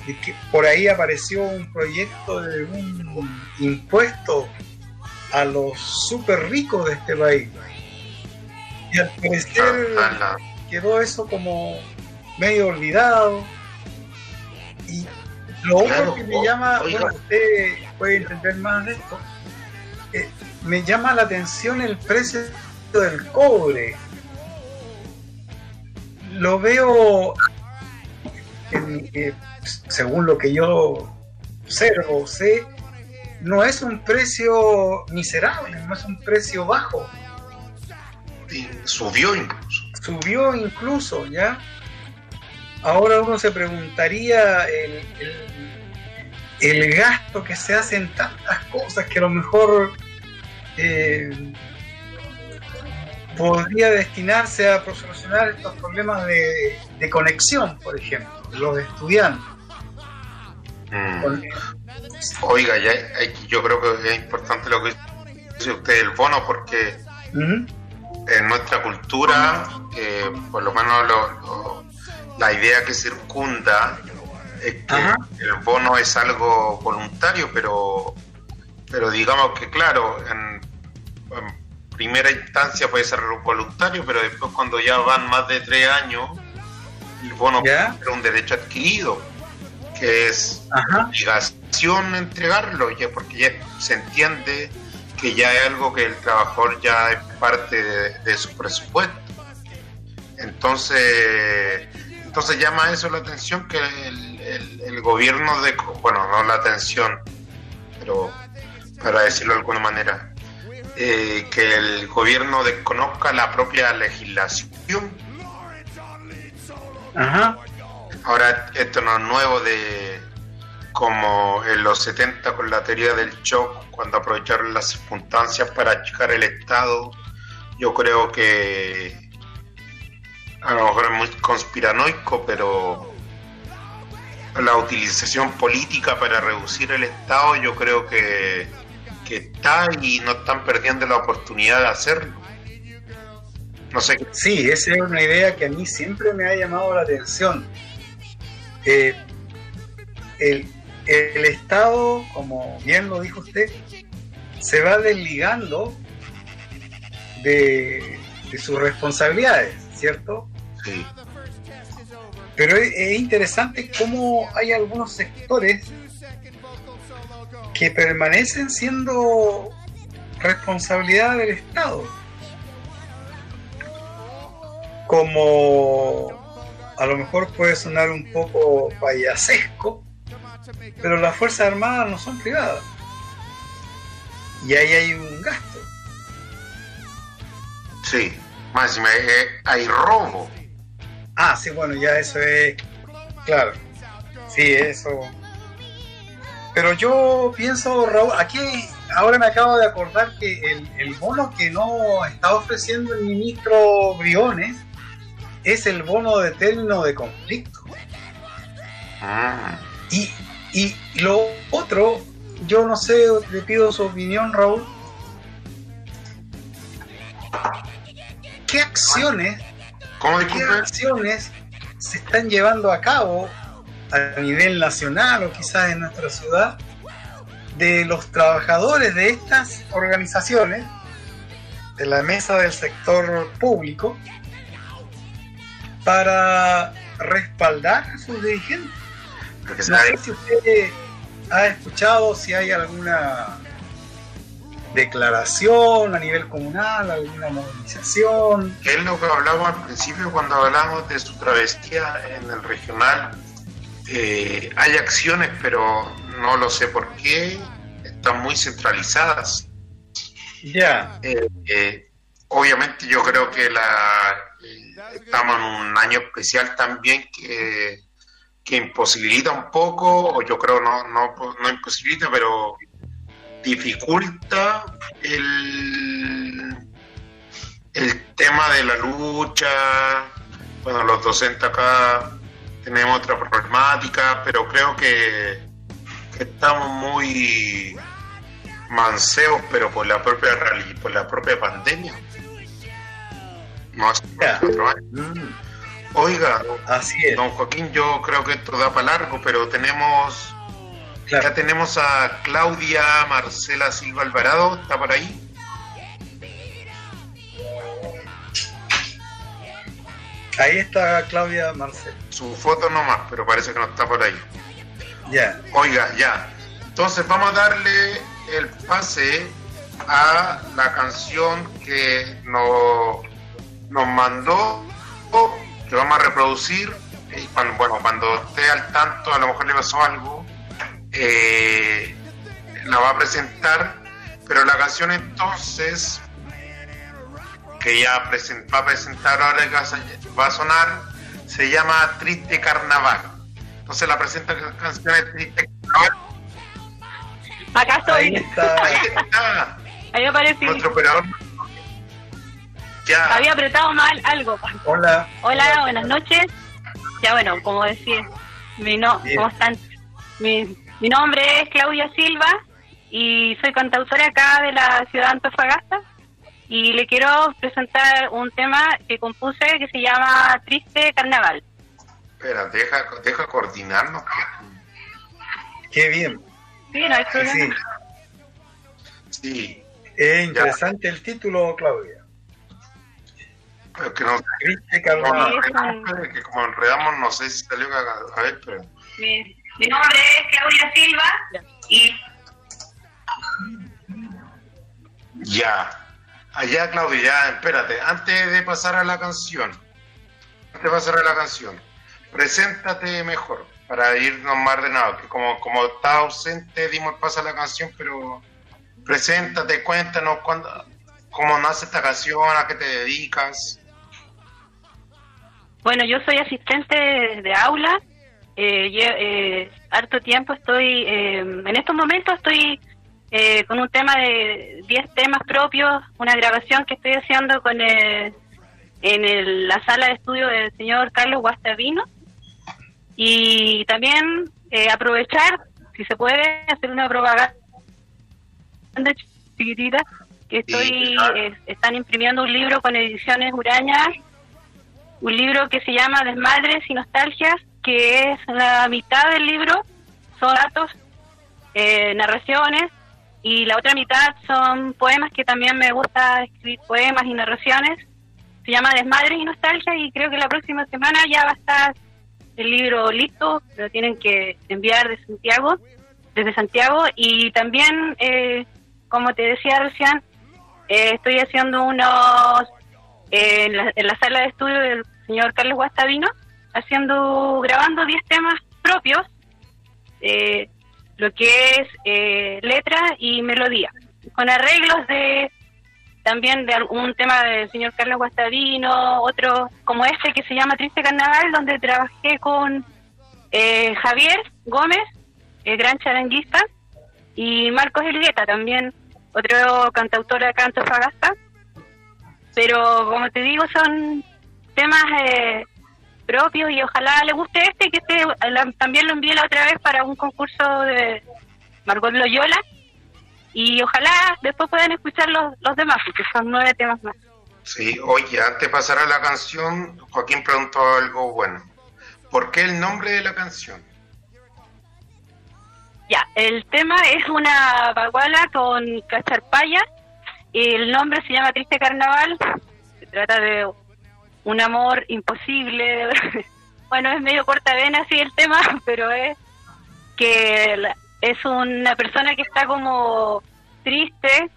de que por ahí apareció un proyecto de un impuesto a los súper ricos de este país. Y al parecer quedó eso como medio olvidado. Y lo otro que me llama, bueno, usted puede entender más de esto, eh, me llama la atención el precio del cobre. Lo veo, según lo que yo observo, sé, no es un precio miserable, no es un precio bajo. subió incluso. Subió incluso, ¿ya? Ahora uno se preguntaría el, el, gasto que se hace en tantas cosas que a lo mejor eh, podría destinarse a solucionar estos problemas de, de conexión, por ejemplo, los estudiantes. Mm. Oiga, ya, yo creo que es importante lo que dice usted el bono porque en nuestra cultura, eh, por lo menos la idea que circunda es que el bono es algo voluntario, pero, pero digamos que claro, en, primera instancia puede ser voluntario, pero después cuando ya van más de tres años, el bono puede ser un derecho adquirido que es obligación entregarlo, ya porque ya se entiende que ya es algo que el trabajador ya es parte de, su presupuesto. Entonces, entonces llama eso la atención que el, gobierno de, bueno, no la atención, pero para decirlo de alguna manera, eh, que el gobierno desconozca la propia legislación. Ajá. Ahora, esto no es nuevo de como en los 70 con la teoría del shock, cuando aprovecharon las circunstancias para achicar el Estado. Yo creo que a lo mejor es muy conspiranoico, pero la utilización política para reducir el Estado yo creo que, que está y no están perdiendo la oportunidad de hacerlo. No sé. Sí, esa es una idea que a mí siempre me ha llamado la atención eh, el, Estado, como bien lo dijo usted, se va desligando de, sus responsabilidades, ¿cierto? Sí. Pero es, interesante cómo hay algunos sectores que permanecen siendo responsabilidad del Estado. Como a lo mejor puede sonar un poco payasesco, pero las Fuerzas Armadas no son privadas. Y ahí hay un gasto. Sí, más eh, hay robo. Ah, sí, bueno, ya eso es. Claro. Sí, eso. Pero yo pienso, Raúl, aquí ahora me acabo de acordar que el, el bono que no está ofreciendo el ministro Briones es el bono de término de conflicto. Ah. Y, y lo otro, yo no sé, le pido su opinión, Raúl. ¿Qué acciones, ¿qué acciones se están llevando a cabo a nivel nacional o quizás en nuestra ciudad de los trabajadores de estas organizaciones, de la mesa del sector público, para respaldar a sus dirigentes. no sé si usted ha escuchado si hay alguna declaración a nivel comunal, alguna movilización. Que es lo que hablamos al principio cuando hablamos de su travesía en el regional. Eh, hay acciones, pero no lo sé por qué, están muy centralizadas. Ya. Eh, eh, obviamente yo creo que la, estamos en un año especial también que, que imposibilita un poco, o yo creo no, no, no imposibilita, pero dificulta el, el tema de la lucha, bueno, los docentes acá tenemos otra problemática, pero creo que, que estamos muy manseos, pero por la propia por la propia pandemia. No hace cuatro años. Oiga, Así es. don Joaquín, yo creo que esto da para largo, pero tenemos ya tenemos a Claudia Marcela Silva Alvarado, ¿está por ahí? Ahí está Claudia Marcel. Su foto nomás, pero parece que no está por ahí. Ya. Oiga, ya. Entonces vamos a darle el pase a la canción que nos, nos mandó, que vamos a reproducir. Y cuando, bueno, cuando esté al tanto, a lo mejor le pasó algo, eh, la va a presentar. Pero la canción entonces, que ya va a presentar ahora va a- sonar, se llama Triste Carnaval. Entonces la presenta la canción es Triste Carnaval. Acá estoy. Ahí está. Ahí está. Ahí aparecí. Nuestro operador. Ya. Había apretado mal algo. Hola. Hola, buenas noches. Ya bueno, como decía, mi no, Bien. ¿cómo están? Mi, mi nombre es Claudia Silva y soy cantautora acá de la ciudad de Antofagasta y le quiero presentar un tema que compuse que se llama Triste Carnaval. Espera, deja, deja coordinarnos. Qué bien. Sí, no hay Sí, problema. sí. Sí, Es interesante el título, Claudia. pero que no Triste como, Carnaval. Sí, es un- enredamos, que como enredamos, no sé si salió a, a ver, pero Mi, mi nombre es Claudia Silva y ya. Allá, Claudia, ya, espérate, antes de pasar a la canción, antes de pasar a la canción, preséntate mejor para irnos más ordenados, que como, como está ausente dimos el paso a la canción, pero preséntate, cuéntanos cuándo, cómo nace esta canción, a qué te dedicas. Bueno, yo soy asistente de, de aula. Eh, lle- eh, harto tiempo estoy, eh, en estos momentos estoy eh, con un tema de 10 temas propios, una grabación que estoy haciendo con el- en el- la sala de estudio del señor Carlos Guastavino. Y también eh, aprovechar, si se puede, hacer una propaganda chiquitita, que estoy, eh, están imprimiendo un libro con ediciones Uraña un libro que se llama Desmadres y Nostalgias, que es la mitad del libro, son datos, eh, narraciones, y la otra mitad son poemas que también me gusta escribir poemas y narraciones. Se llama Desmadres y Nostalgias y creo que la próxima semana ya va a estar el libro listo, lo tienen que enviar de Santiago, desde Santiago, y también, eh, como te decía recién, eh, estoy haciendo unos eh, en, la, en la sala de estudio del señor Carlos Guastavino, haciendo, grabando 10 temas propios, eh, lo que es eh, letra y melodía, con arreglos de también de algún tema del señor Carlos Guastavino, otro como este que se llama Triste Carnaval, donde trabajé con eh, Javier Gómez, el gran charanguista, y Marcos Elgueta, también otro cantautor acá en Antofagasta. Pero como te digo son temas eh, propios y ojalá le guste este que este la- también lo envié la otra vez para un concurso de Margot Loyola y ojalá después puedan escuchar los, los demás porque son nueve temas más Sí, oye, antes de pasar a la canción, Joaquín preguntó algo bueno. ¿Por qué el nombre de la canción? ya el tema es una baguala con cacharpaya y el nombre se llama Triste Carnaval se trata de un amor imposible bueno es medio corta vena así el tema pero es que es una persona que está como triste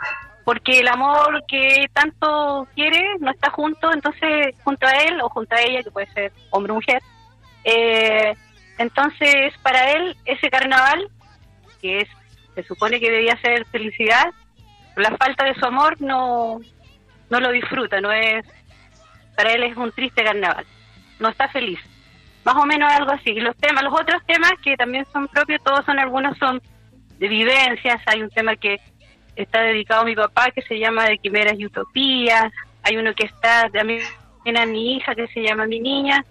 porque el amor que tanto quiere no está junto, entonces junto a él o junto a ella, que puede ser hombre o mujer. Eh, entonces para él ese carnaval, que es se supone que debía ser felicidad, la falta de su amor no, no lo disfruta, no es para él es un triste carnaval, no está feliz más o menos algo así. Y los temas, los otros temas que también son propios, todos son, algunos son de vivencias. Hay un tema que está dedicado a mi papá que se llama De Quimeras y Utopías. hay uno que está también a mi hija que se llama Mi Niña,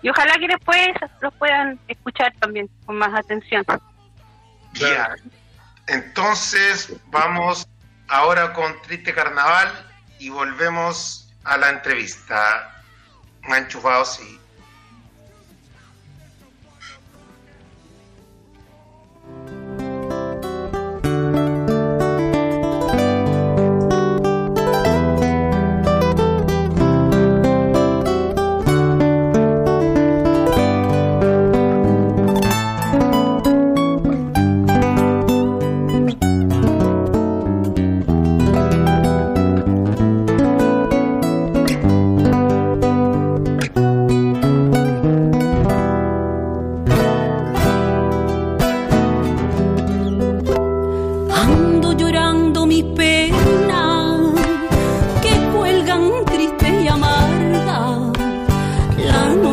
y ojalá que después los puedan escuchar también con más atención. Ya. Entonces vamos ahora con Triste Carnaval y volvemos a la entrevista. Enchufados sí.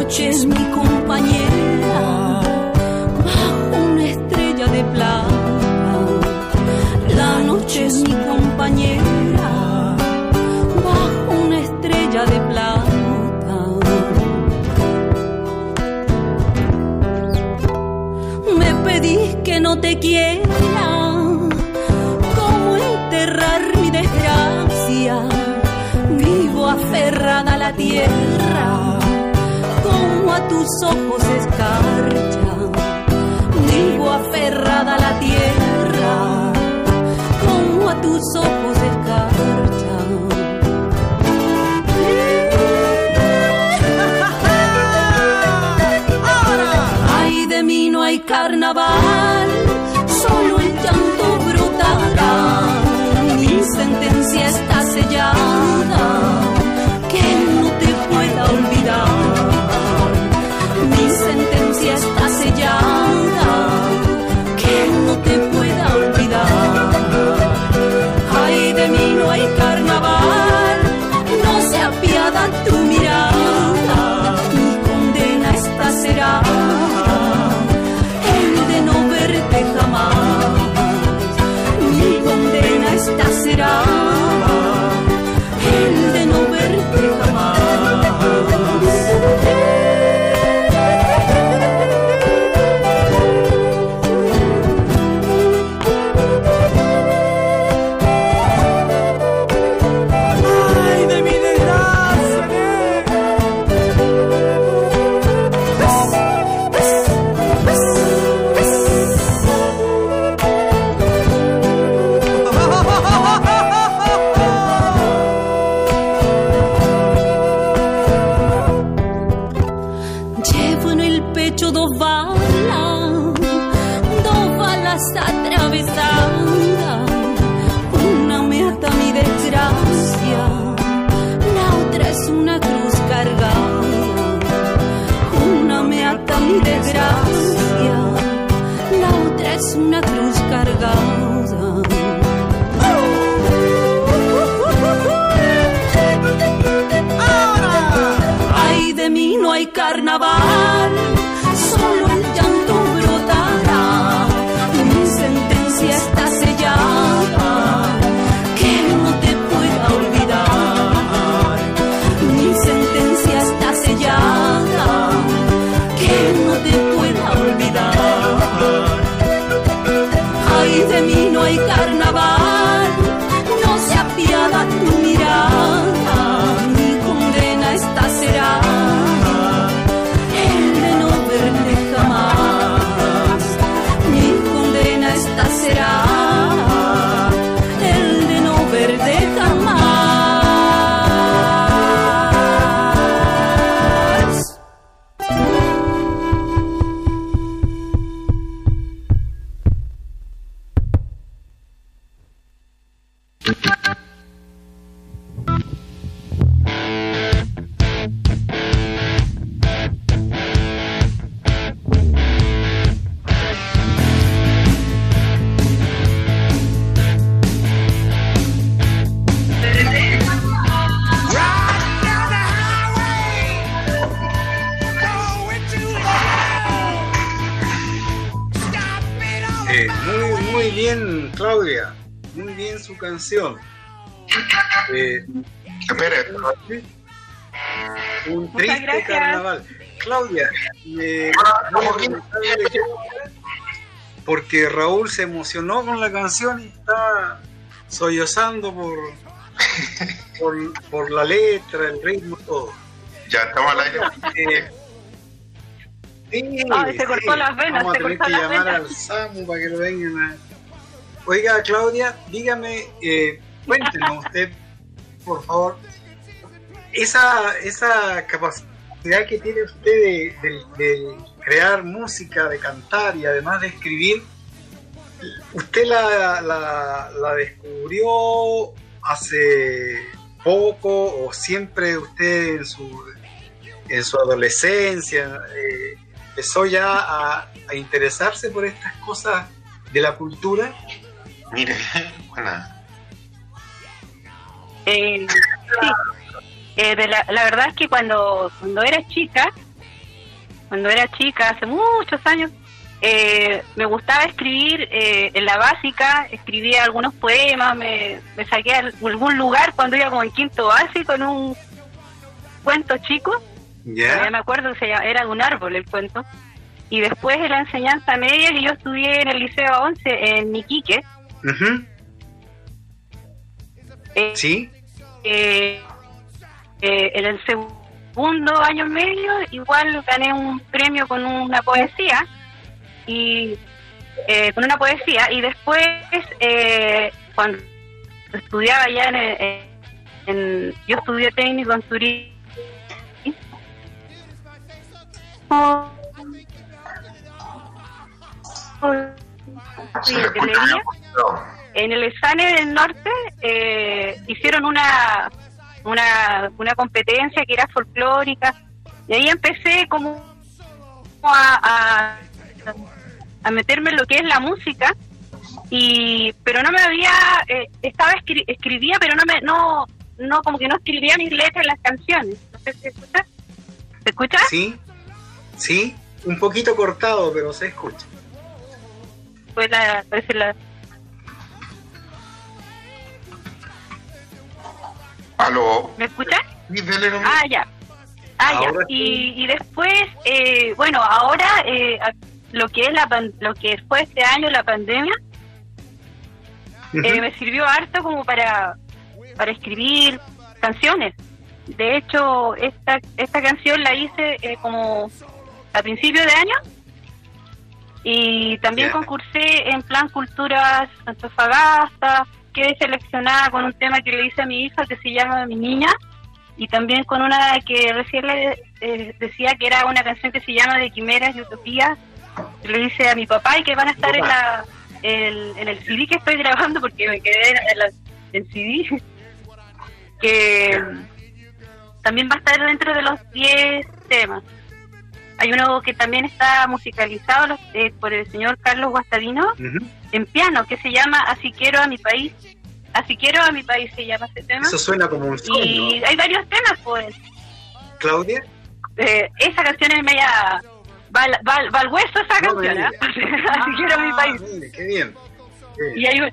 Noche es mi compañera bajo una estrella de plata. La noche es mi compañera bajo una estrella de plata. Me pedís que no te quiera, cómo enterrar mi desgracia. Vivo aferrada a la tierra, a tus ojos escarcha. Vivo aferrada a la tierra, como a tus ojos escarcha. Ay, de mí no hay carnaval, Un Muchas triste gracias. carnaval. Claudia, eh, porque Raúl se emocionó con la canción y está sollozando por, por, por la letra, el ritmo, todo. Ya estamos al aire. Eh, sí, se cortó las venas, Vamos a se tener cortó que llamar venas. al SAMU para que lo vengan a... Oiga, Claudia, dígame, eh, cuéntenos usted, por favor, esa, esa capacidad que tiene usted de, de- de crear música, de cantar y además de escribir, ¿usted la, la, la descubrió hace poco o siempre usted en su, en su adolescencia eh, empezó ya a, a interesarse por estas cosas de la cultura? Mire, buena. Eh, sí. Eh, de la, la verdad es que cuando, cuando era chica, cuando era chica, hace muchos años, eh, me gustaba escribir eh, en la básica, escribía algunos poemas, me, me saqué a algún lugar cuando iba como en quinto básico en un cuento chico, ¿Ya? me acuerdo que se era de un árbol el cuento, y después de la enseñanza media que yo estudié en el Liceo 11 en Iquique, eh, ¿Sí? eh, eh, en el segundo año medio igual gané un premio con una poesía y eh, con una poesía y después eh, cuando estudiaba ya en, el- en- yo estudié técnico en turismo. Y en el examen del norte eh, hicieron una, una una competencia que era folclórica y ahí empecé como a, a, a meterme en lo que es la música y pero no me había eh, estaba escri- escribía pero no me no no como que no escribía mis letras en las canciones no sé si se escucha ¿se escucha? ¿Sí? ¿Sí? Un poquito cortado, pero se escucha. Pues la, parece la Aló. ¿me escuchas? Sí. Ah, ya. Ah, ya. Y, y después, eh, bueno, ahora eh, lo que es la pan- lo que fue este año la pandemia eh, me sirvió harto como para para escribir canciones. De hecho, esta esta canción la hice eh, como a principio de año y también concursé en Plan Culturas Antofagasta, quedé seleccionada con un tema que le hice a mi hija que se llama Mi Niña y también con una que recién le eh, decía que era una canción que se llama De Quimeras y Utopías, que le hice a mi papá y que van a estar en, la, el- en el CD que estoy grabando porque me quedé en la, en CD, que también va a estar dentro de los 10 temas. Hay uno que también está musicalizado eh, por el señor Carlos Guastavino Ujú. En piano, que se llama Así quiero a mi país. Así quiero a mi país se llama ese tema. Eso suena como un sueño. Y hay varios temas, pues. Claudia, Eh, esa canción es media. Va, al- va, al- va al hueso esa No canción, ¿ah? Así quiero a mi Ah, país. mire, qué bien. Qué bien. Y hay, un-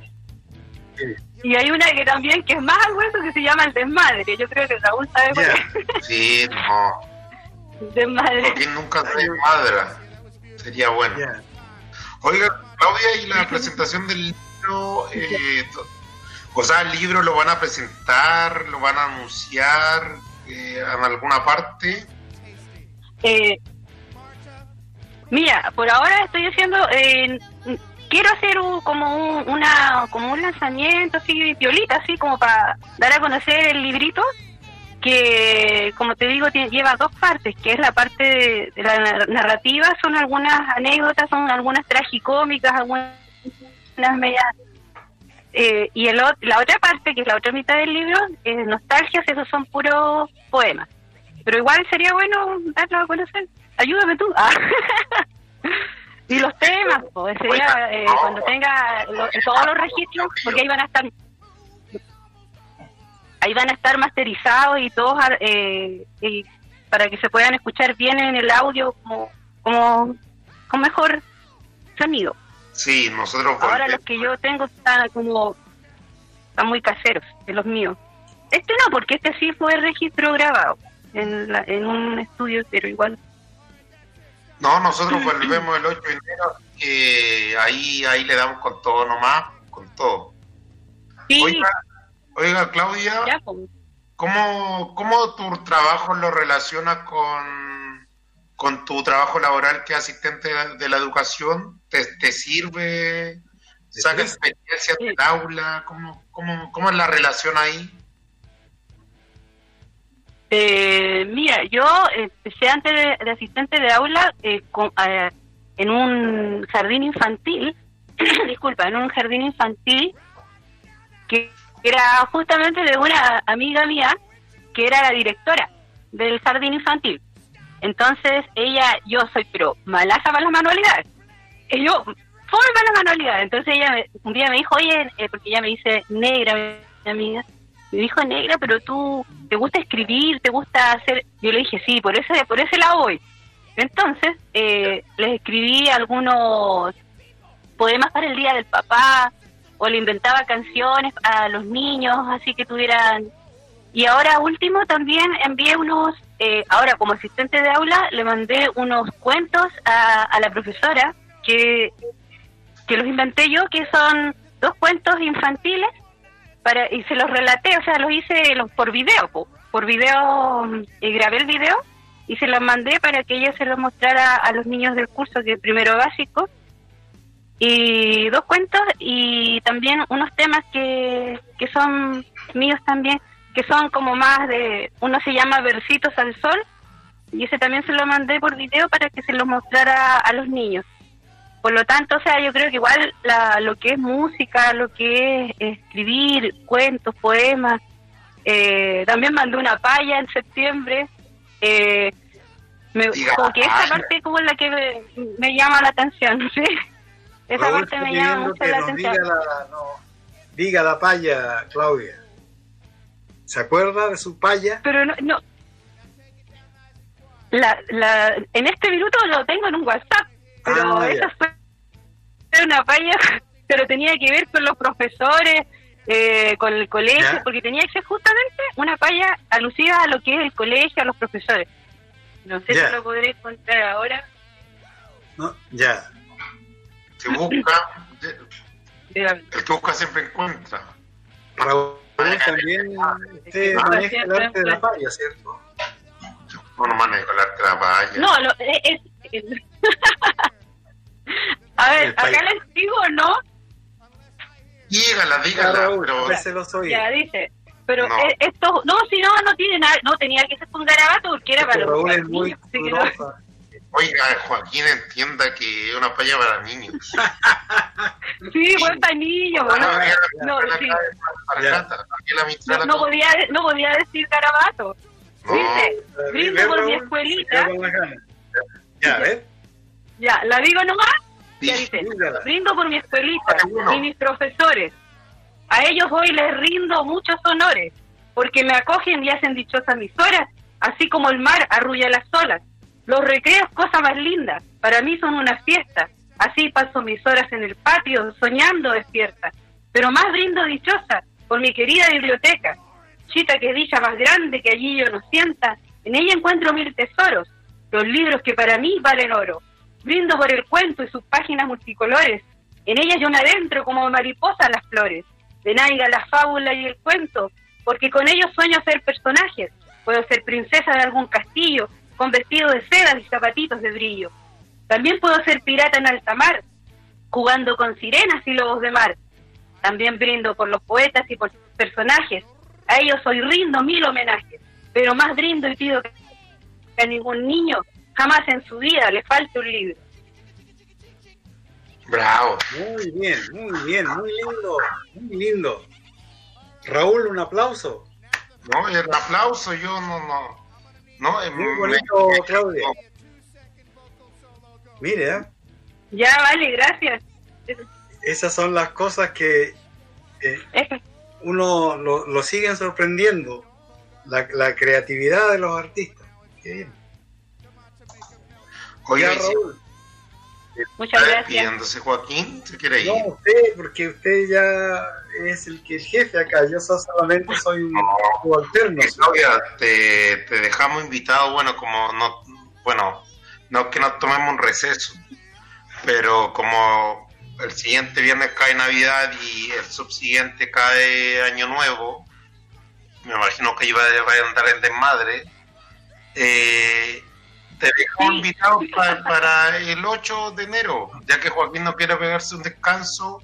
y hay una que también que es más al hueso que se llama El Desmadre. Yo creo que Raúl sabe por Ya. qué. Sí, no. Desmadre. Joaquín nunca se madra. Sería bueno. Oiga, Claudia, ¿y la presentación del libro? eh, o sea, ¿el libro lo van a presentar? ¿Lo van a anunciar eh, en alguna parte? Eh, mira, por ahora estoy haciendo, eh, quiero hacer un, como un, una, como un lanzamiento así, piolita, así como para dar a conocer el librito, que como te digo lleva dos partes, que es la parte de, de la nar- narrativa, son algunas anécdotas, son algunas tragicómicas, algunas medias eh, y el, la otra parte, que es la otra mitad del libro, es nostalgias, esos son puros poemas. Pero igual sería bueno darlo a conocer. Ayúdame tú. Ah. y los temas, pues sería eh, cuando tenga lo- todos los registros, porque ahí van a estar ahí van a estar masterizados y todos eh, y para que se puedan escuchar bien en el audio como como con mejor sonido. Sí, nosotros Ahora los que yo tengo están como están muy caseros, de los míos. Este no, porque este sí fue registro grabado en, la- en un estudio, pero igual. No, nosotros volvemos el 8 de enero y ahí, ahí le damos con todo nomás, con todo. Sí, Oiga, oiga Claudia, ya, pues. ¿cómo, ¿cómo tu trabajo lo relacionas con, con tu trabajo laboral que asistente de, de la educación? ¿Te, te sirve? ¿Saca experiencia del aula? ¿Cómo, cómo, ¿Cómo es la relación ahí? Eh, mira, yo empecé antes de, de asistente de aula eh, con- eh, en un jardín infantil, disculpa, en un jardín infantil que era justamente de una amiga mía que era la directora del jardín infantil. Entonces ella, yo soy pero malaza para las manualidades. Y yo, full para las manualidades. Entonces ella me- un día me dijo, oye, eh, porque ella me dice negra, mi amiga, me dijo negra, pero tú te gusta escribir, te gusta hacer. Yo le dije sí, por ese por ese lado voy. Entonces eh, les escribí algunos poemas para el día del papá o le inventaba canciones a los niños, así que tuvieran. Y ahora último también envié unos, eh, ahora como asistente de aula le mandé unos cuentos a, a la profesora que que los inventé yo, que son dos cuentos infantiles para y se los relaté, o sea, los hice los, por video, po. por video, y grabé el video y se los mandé para que ella se los mostrara a los niños del curso que primero básico y dos cuentos y también unos temas que, que son míos también, que son como más de, uno se llama Versitos al Sol y ese también se lo mandé por video para que se los mostrara a los niños. Por lo tanto, o sea, yo creo que igual la, lo que es música, lo que es escribir cuentos, poemas, eh, también mandé una paya en septiembre. Eh, me, como que esa parte como la que me, me llama la atención, ¿sí? Esa Raúl parte me llama mucho la atención. Diga la, no, diga la paya, Claudia. ¿Se acuerda de su paya? Pero no, no. La, la, en este minuto lo tengo en un WhatsApp, pero Ah, esa fue una falla, pero tenía que ver con los profesores, eh, con el colegio, Ya. porque tenía que ser justamente una falla alusiva a lo que es el colegio, a los profesores. No sé Ya. si lo podré encontrar ahora. No, ya. Se busca, el que busca siempre encuentra. Raúl también usted maneja el arte de la paya, ¿cierto? No, no manejo el arte de la paya. No, lo, es, es- A ver, acá les digo, ¿no? Dígala, dígala, Raúl, pero veces los oí. Ya dice. Pero No. eh, esto, no, si no, no tiene nada, no tenía que ser con garabato porque era para los es niños, muy así que no-. oiga, Joaquín entienda que es una paya para niños. Sí, buen para niños, bueno. No, No, podía, no podía decir garabato. No. Dice, brindo por mi escuelita. Ya, ¿ves? Ya, la digo nomás. Ya Sí. dice, Dígala. brindo por mi escuelita y mis profesores. A ellos hoy les rindo muchos honores, porque me acogen y hacen dichosas mis horas, así como el mar arrulla las olas. Los recreos, cosa más linda, para mí son una fiesta. Así paso mis horas en el patio, soñando despierta. Pero más brindo dichosa por mi querida biblioteca. Chita que dicha más grande que allí yo no sienta. En ella encuentro mil tesoros, los libros que para mí valen oro. Brindo por el cuento y sus páginas multicolores. En ellas yo me adentro como mariposa a las flores. De naiga la fábula y el cuento, porque con ellos sueño ser personajes. Puedo ser princesa de algún castillo, con vestido de seda y zapatitos de brillo. También puedo ser pirata en alta mar, jugando con sirenas y lobos de mar. También brindo por los poetas y por sus personajes. A ellos hoy rindo mil homenajes, pero más brindo y pido que a ningún niño jamás en su vida le falte un libro. Bravo. Muy bien, muy bien, muy lindo, muy lindo. Raúl, un aplauso. No, el aplauso, yo no, no. No, es Muy bonito, Claudia. Mire, ¿eh? Ya, vale, gracias. esas son las cosas que eh, uno lo, lo siguen sorprendiendo. La, la creatividad de los artistas. Qué bien. Y si- Raúl. Muchas Está gracias. despidiéndose Joaquín, se quiere ir. No, usted, porque usted ya es el que el jefe acá. Yo so- solamente soy un subalterno. Claudia, te, te dejamos invitado, bueno, como no, bueno, no que nos tomemos un receso, pero como el siguiente viernes cae Navidad y el subsiguiente cae Año Nuevo, me imagino que iba a, va a andar el desmadre, eh, te dejo invitado pa- para el 8 de enero, ya que Joaquín no quiere pegarse un descanso,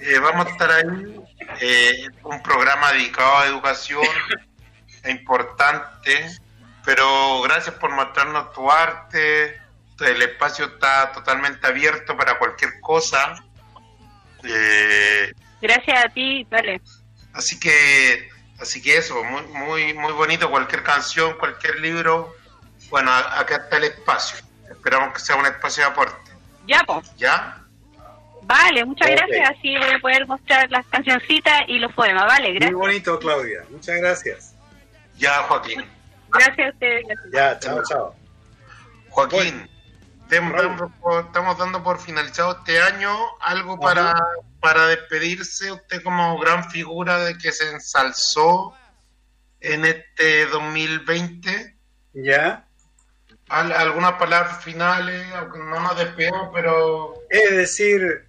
eh, vamos a estar ahí, eh, un programa dedicado a educación importante, pero gracias por mostrarnos tu arte, el espacio está totalmente abierto para cualquier cosa, eh, Gracias a ti, dale. así que, así que eso, muy, muy, muy bonito, cualquier canción, cualquier libro, bueno, acá está el espacio, esperamos que sea un espacio de aporte, Ya, pues. ¿ya? Vale, muchas gracias. Así voy a poder mostrar las cancioncitas y los poemas. Vale, Muy gracias. bonito, Claudia. Muchas gracias. Ya, Joaquín. Gracias a ustedes. gracias. Ya, chao, chao. Joaquín, damos por- estamos dando por finalizado este año algo para, para despedirse, usted como gran figura de que se ensalzó en este 2020. ¿Ya? Al- ¿Algunas palabras finales? Aunque No nos despedimos, pero Es decir,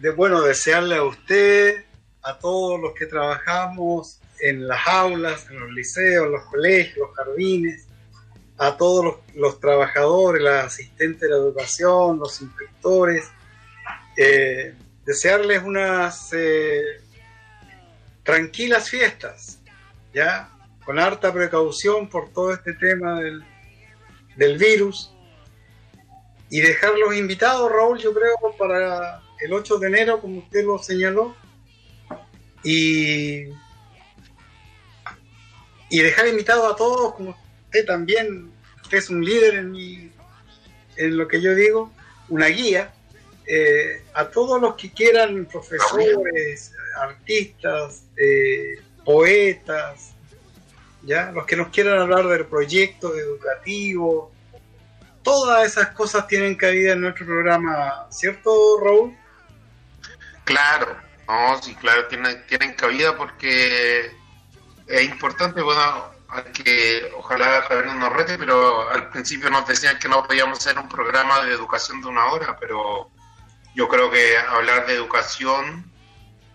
de, bueno, desearle a usted, a todos los que trabajamos en las aulas, en los liceos, los colegios, los jardines, a todos los, los trabajadores, las asistentes de la educación, los inspectores, eh, desearles unas eh, tranquilas fiestas, ¿ya? Con harta precaución por todo este tema del, del virus y dejarlos invitados, Raúl, yo creo, para el 8 de enero, como usted lo señaló, y, y dejar invitados a todos, como usted también, usted es un líder en, mi, en lo que yo digo, una guía, eh, a todos los que quieran, profesores, artistas, eh, poetas, ¿ya? los que nos quieran hablar de proyectos educativos, todas esas cosas tienen cabida en nuestro programa, ¿cierto, Raúl? Claro, no, sí, claro, tienen, tienen cabida porque es importante, bueno, que ojalá Javier no nos rete, pero al principio nos decían que no podíamos hacer un programa de educación de una hora, pero yo creo que hablar de educación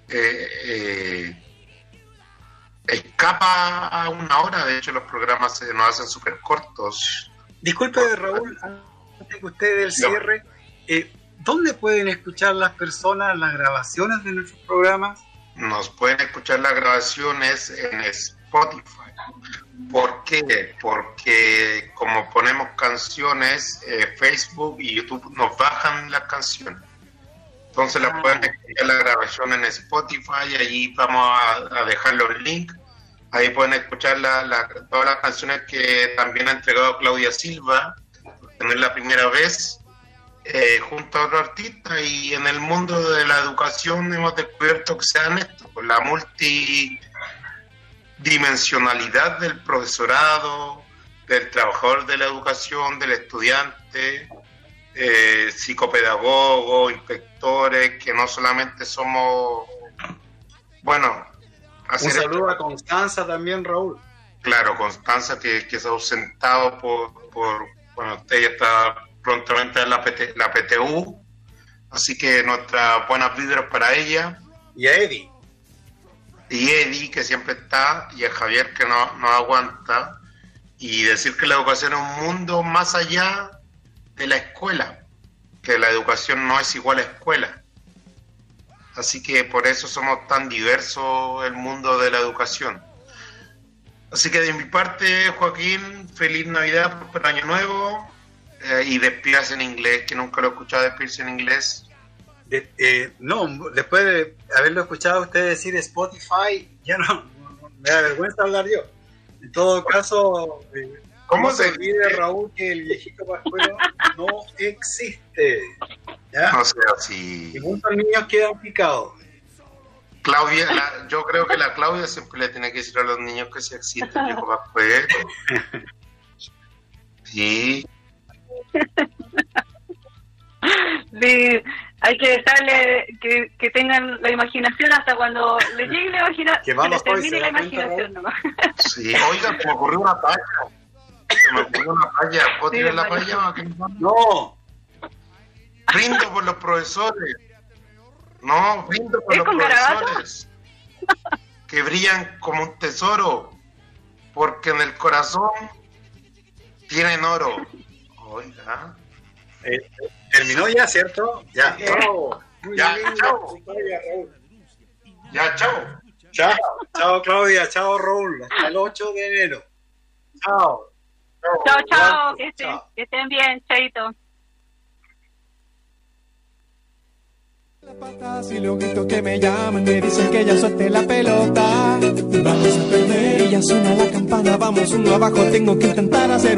eh, eh, escapa a una hora, de hecho los programas se nos hacen súper cortos. Disculpe, Raúl, antes que usted del cierre, eh, ¿dónde pueden escuchar las personas las grabaciones de nuestros programas? Nos pueden escuchar las grabaciones en Spotify. ¿Por qué? Porque como ponemos canciones, eh, Facebook y YouTube nos bajan las canciones. Entonces las pueden escuchar la grabación en Spotify allí vamos a, a dejar los links. Ahí pueden escuchar la- la- todas las canciones que también ha entregado Claudia Silva, no es la primera vez, eh, junto a otro artista. Y en el mundo de la educación hemos descubierto que se dan esto, la multidimensionalidad del profesorado, del trabajador de la educación, del estudiante, eh, psicopedagogos, inspectores, que no solamente somos, bueno, Un hacer saludo a Constanza también, Raúl. Claro, Constanza que, que se ha ausentado por, por, bueno, usted ya está prontamente en la, PT, la PTU, así que nuestras buenas vibras para ella. Y a Eddie. Y Eddie, que siempre está, y a Javier, que no, no aguanta. Y decir que la educación es un mundo más allá de la escuela, que la educación no es igual a escuela. Así que por eso somos tan diversos el mundo de la educación. Así que de mi parte, Joaquín, feliz Navidad, próspero año nuevo eh, y despídase en inglés, que nunca lo he escuchado despedirse en inglés. De- eh, no, después de haberlo escuchado a usted decir Spotify, ya no, no- me da vergüenza hablar yo. En todo caso, eh, ¿Cómo se olvide, Raúl, que el viejito Pascuero no existe. ¿ya? No sé si... Y muchos niños quedan picados. Claudia, la- yo creo que la Claudia siempre le tiene que decir a los niños que sí existe el viejo Pascuero. Sí, Sí, hay que dejarle que, que tengan la imaginación hasta cuando les llegue la imaginación. Que vamos, que les termine la ¿se da cuenta, imaginación nomás. Sí, oiga, se me ocurrió una talla. Se me ocurrió una talla. ¿Puedo tirar la talla? No, Brindo por los profesores. No, brindo por ¿Es los garabato? profesores. Que brillan como un tesoro. Porque en el corazón tienen oro. Oiga. eh, terminó ya, ¿cierto? Ya. Chao. Muy Ya, linda chao. Ya, chao. Chao, chao Claudia, chao Raúl, hasta el 8 de enero. Chao. Chao, chao, que estén, chao. que estén bien, chaito. patas y luego grito que me llaman, me dicen que ya suelte la pelota. Vamos a perder y ya suena la campana, vamos uno abajo, tengo que intentar hacer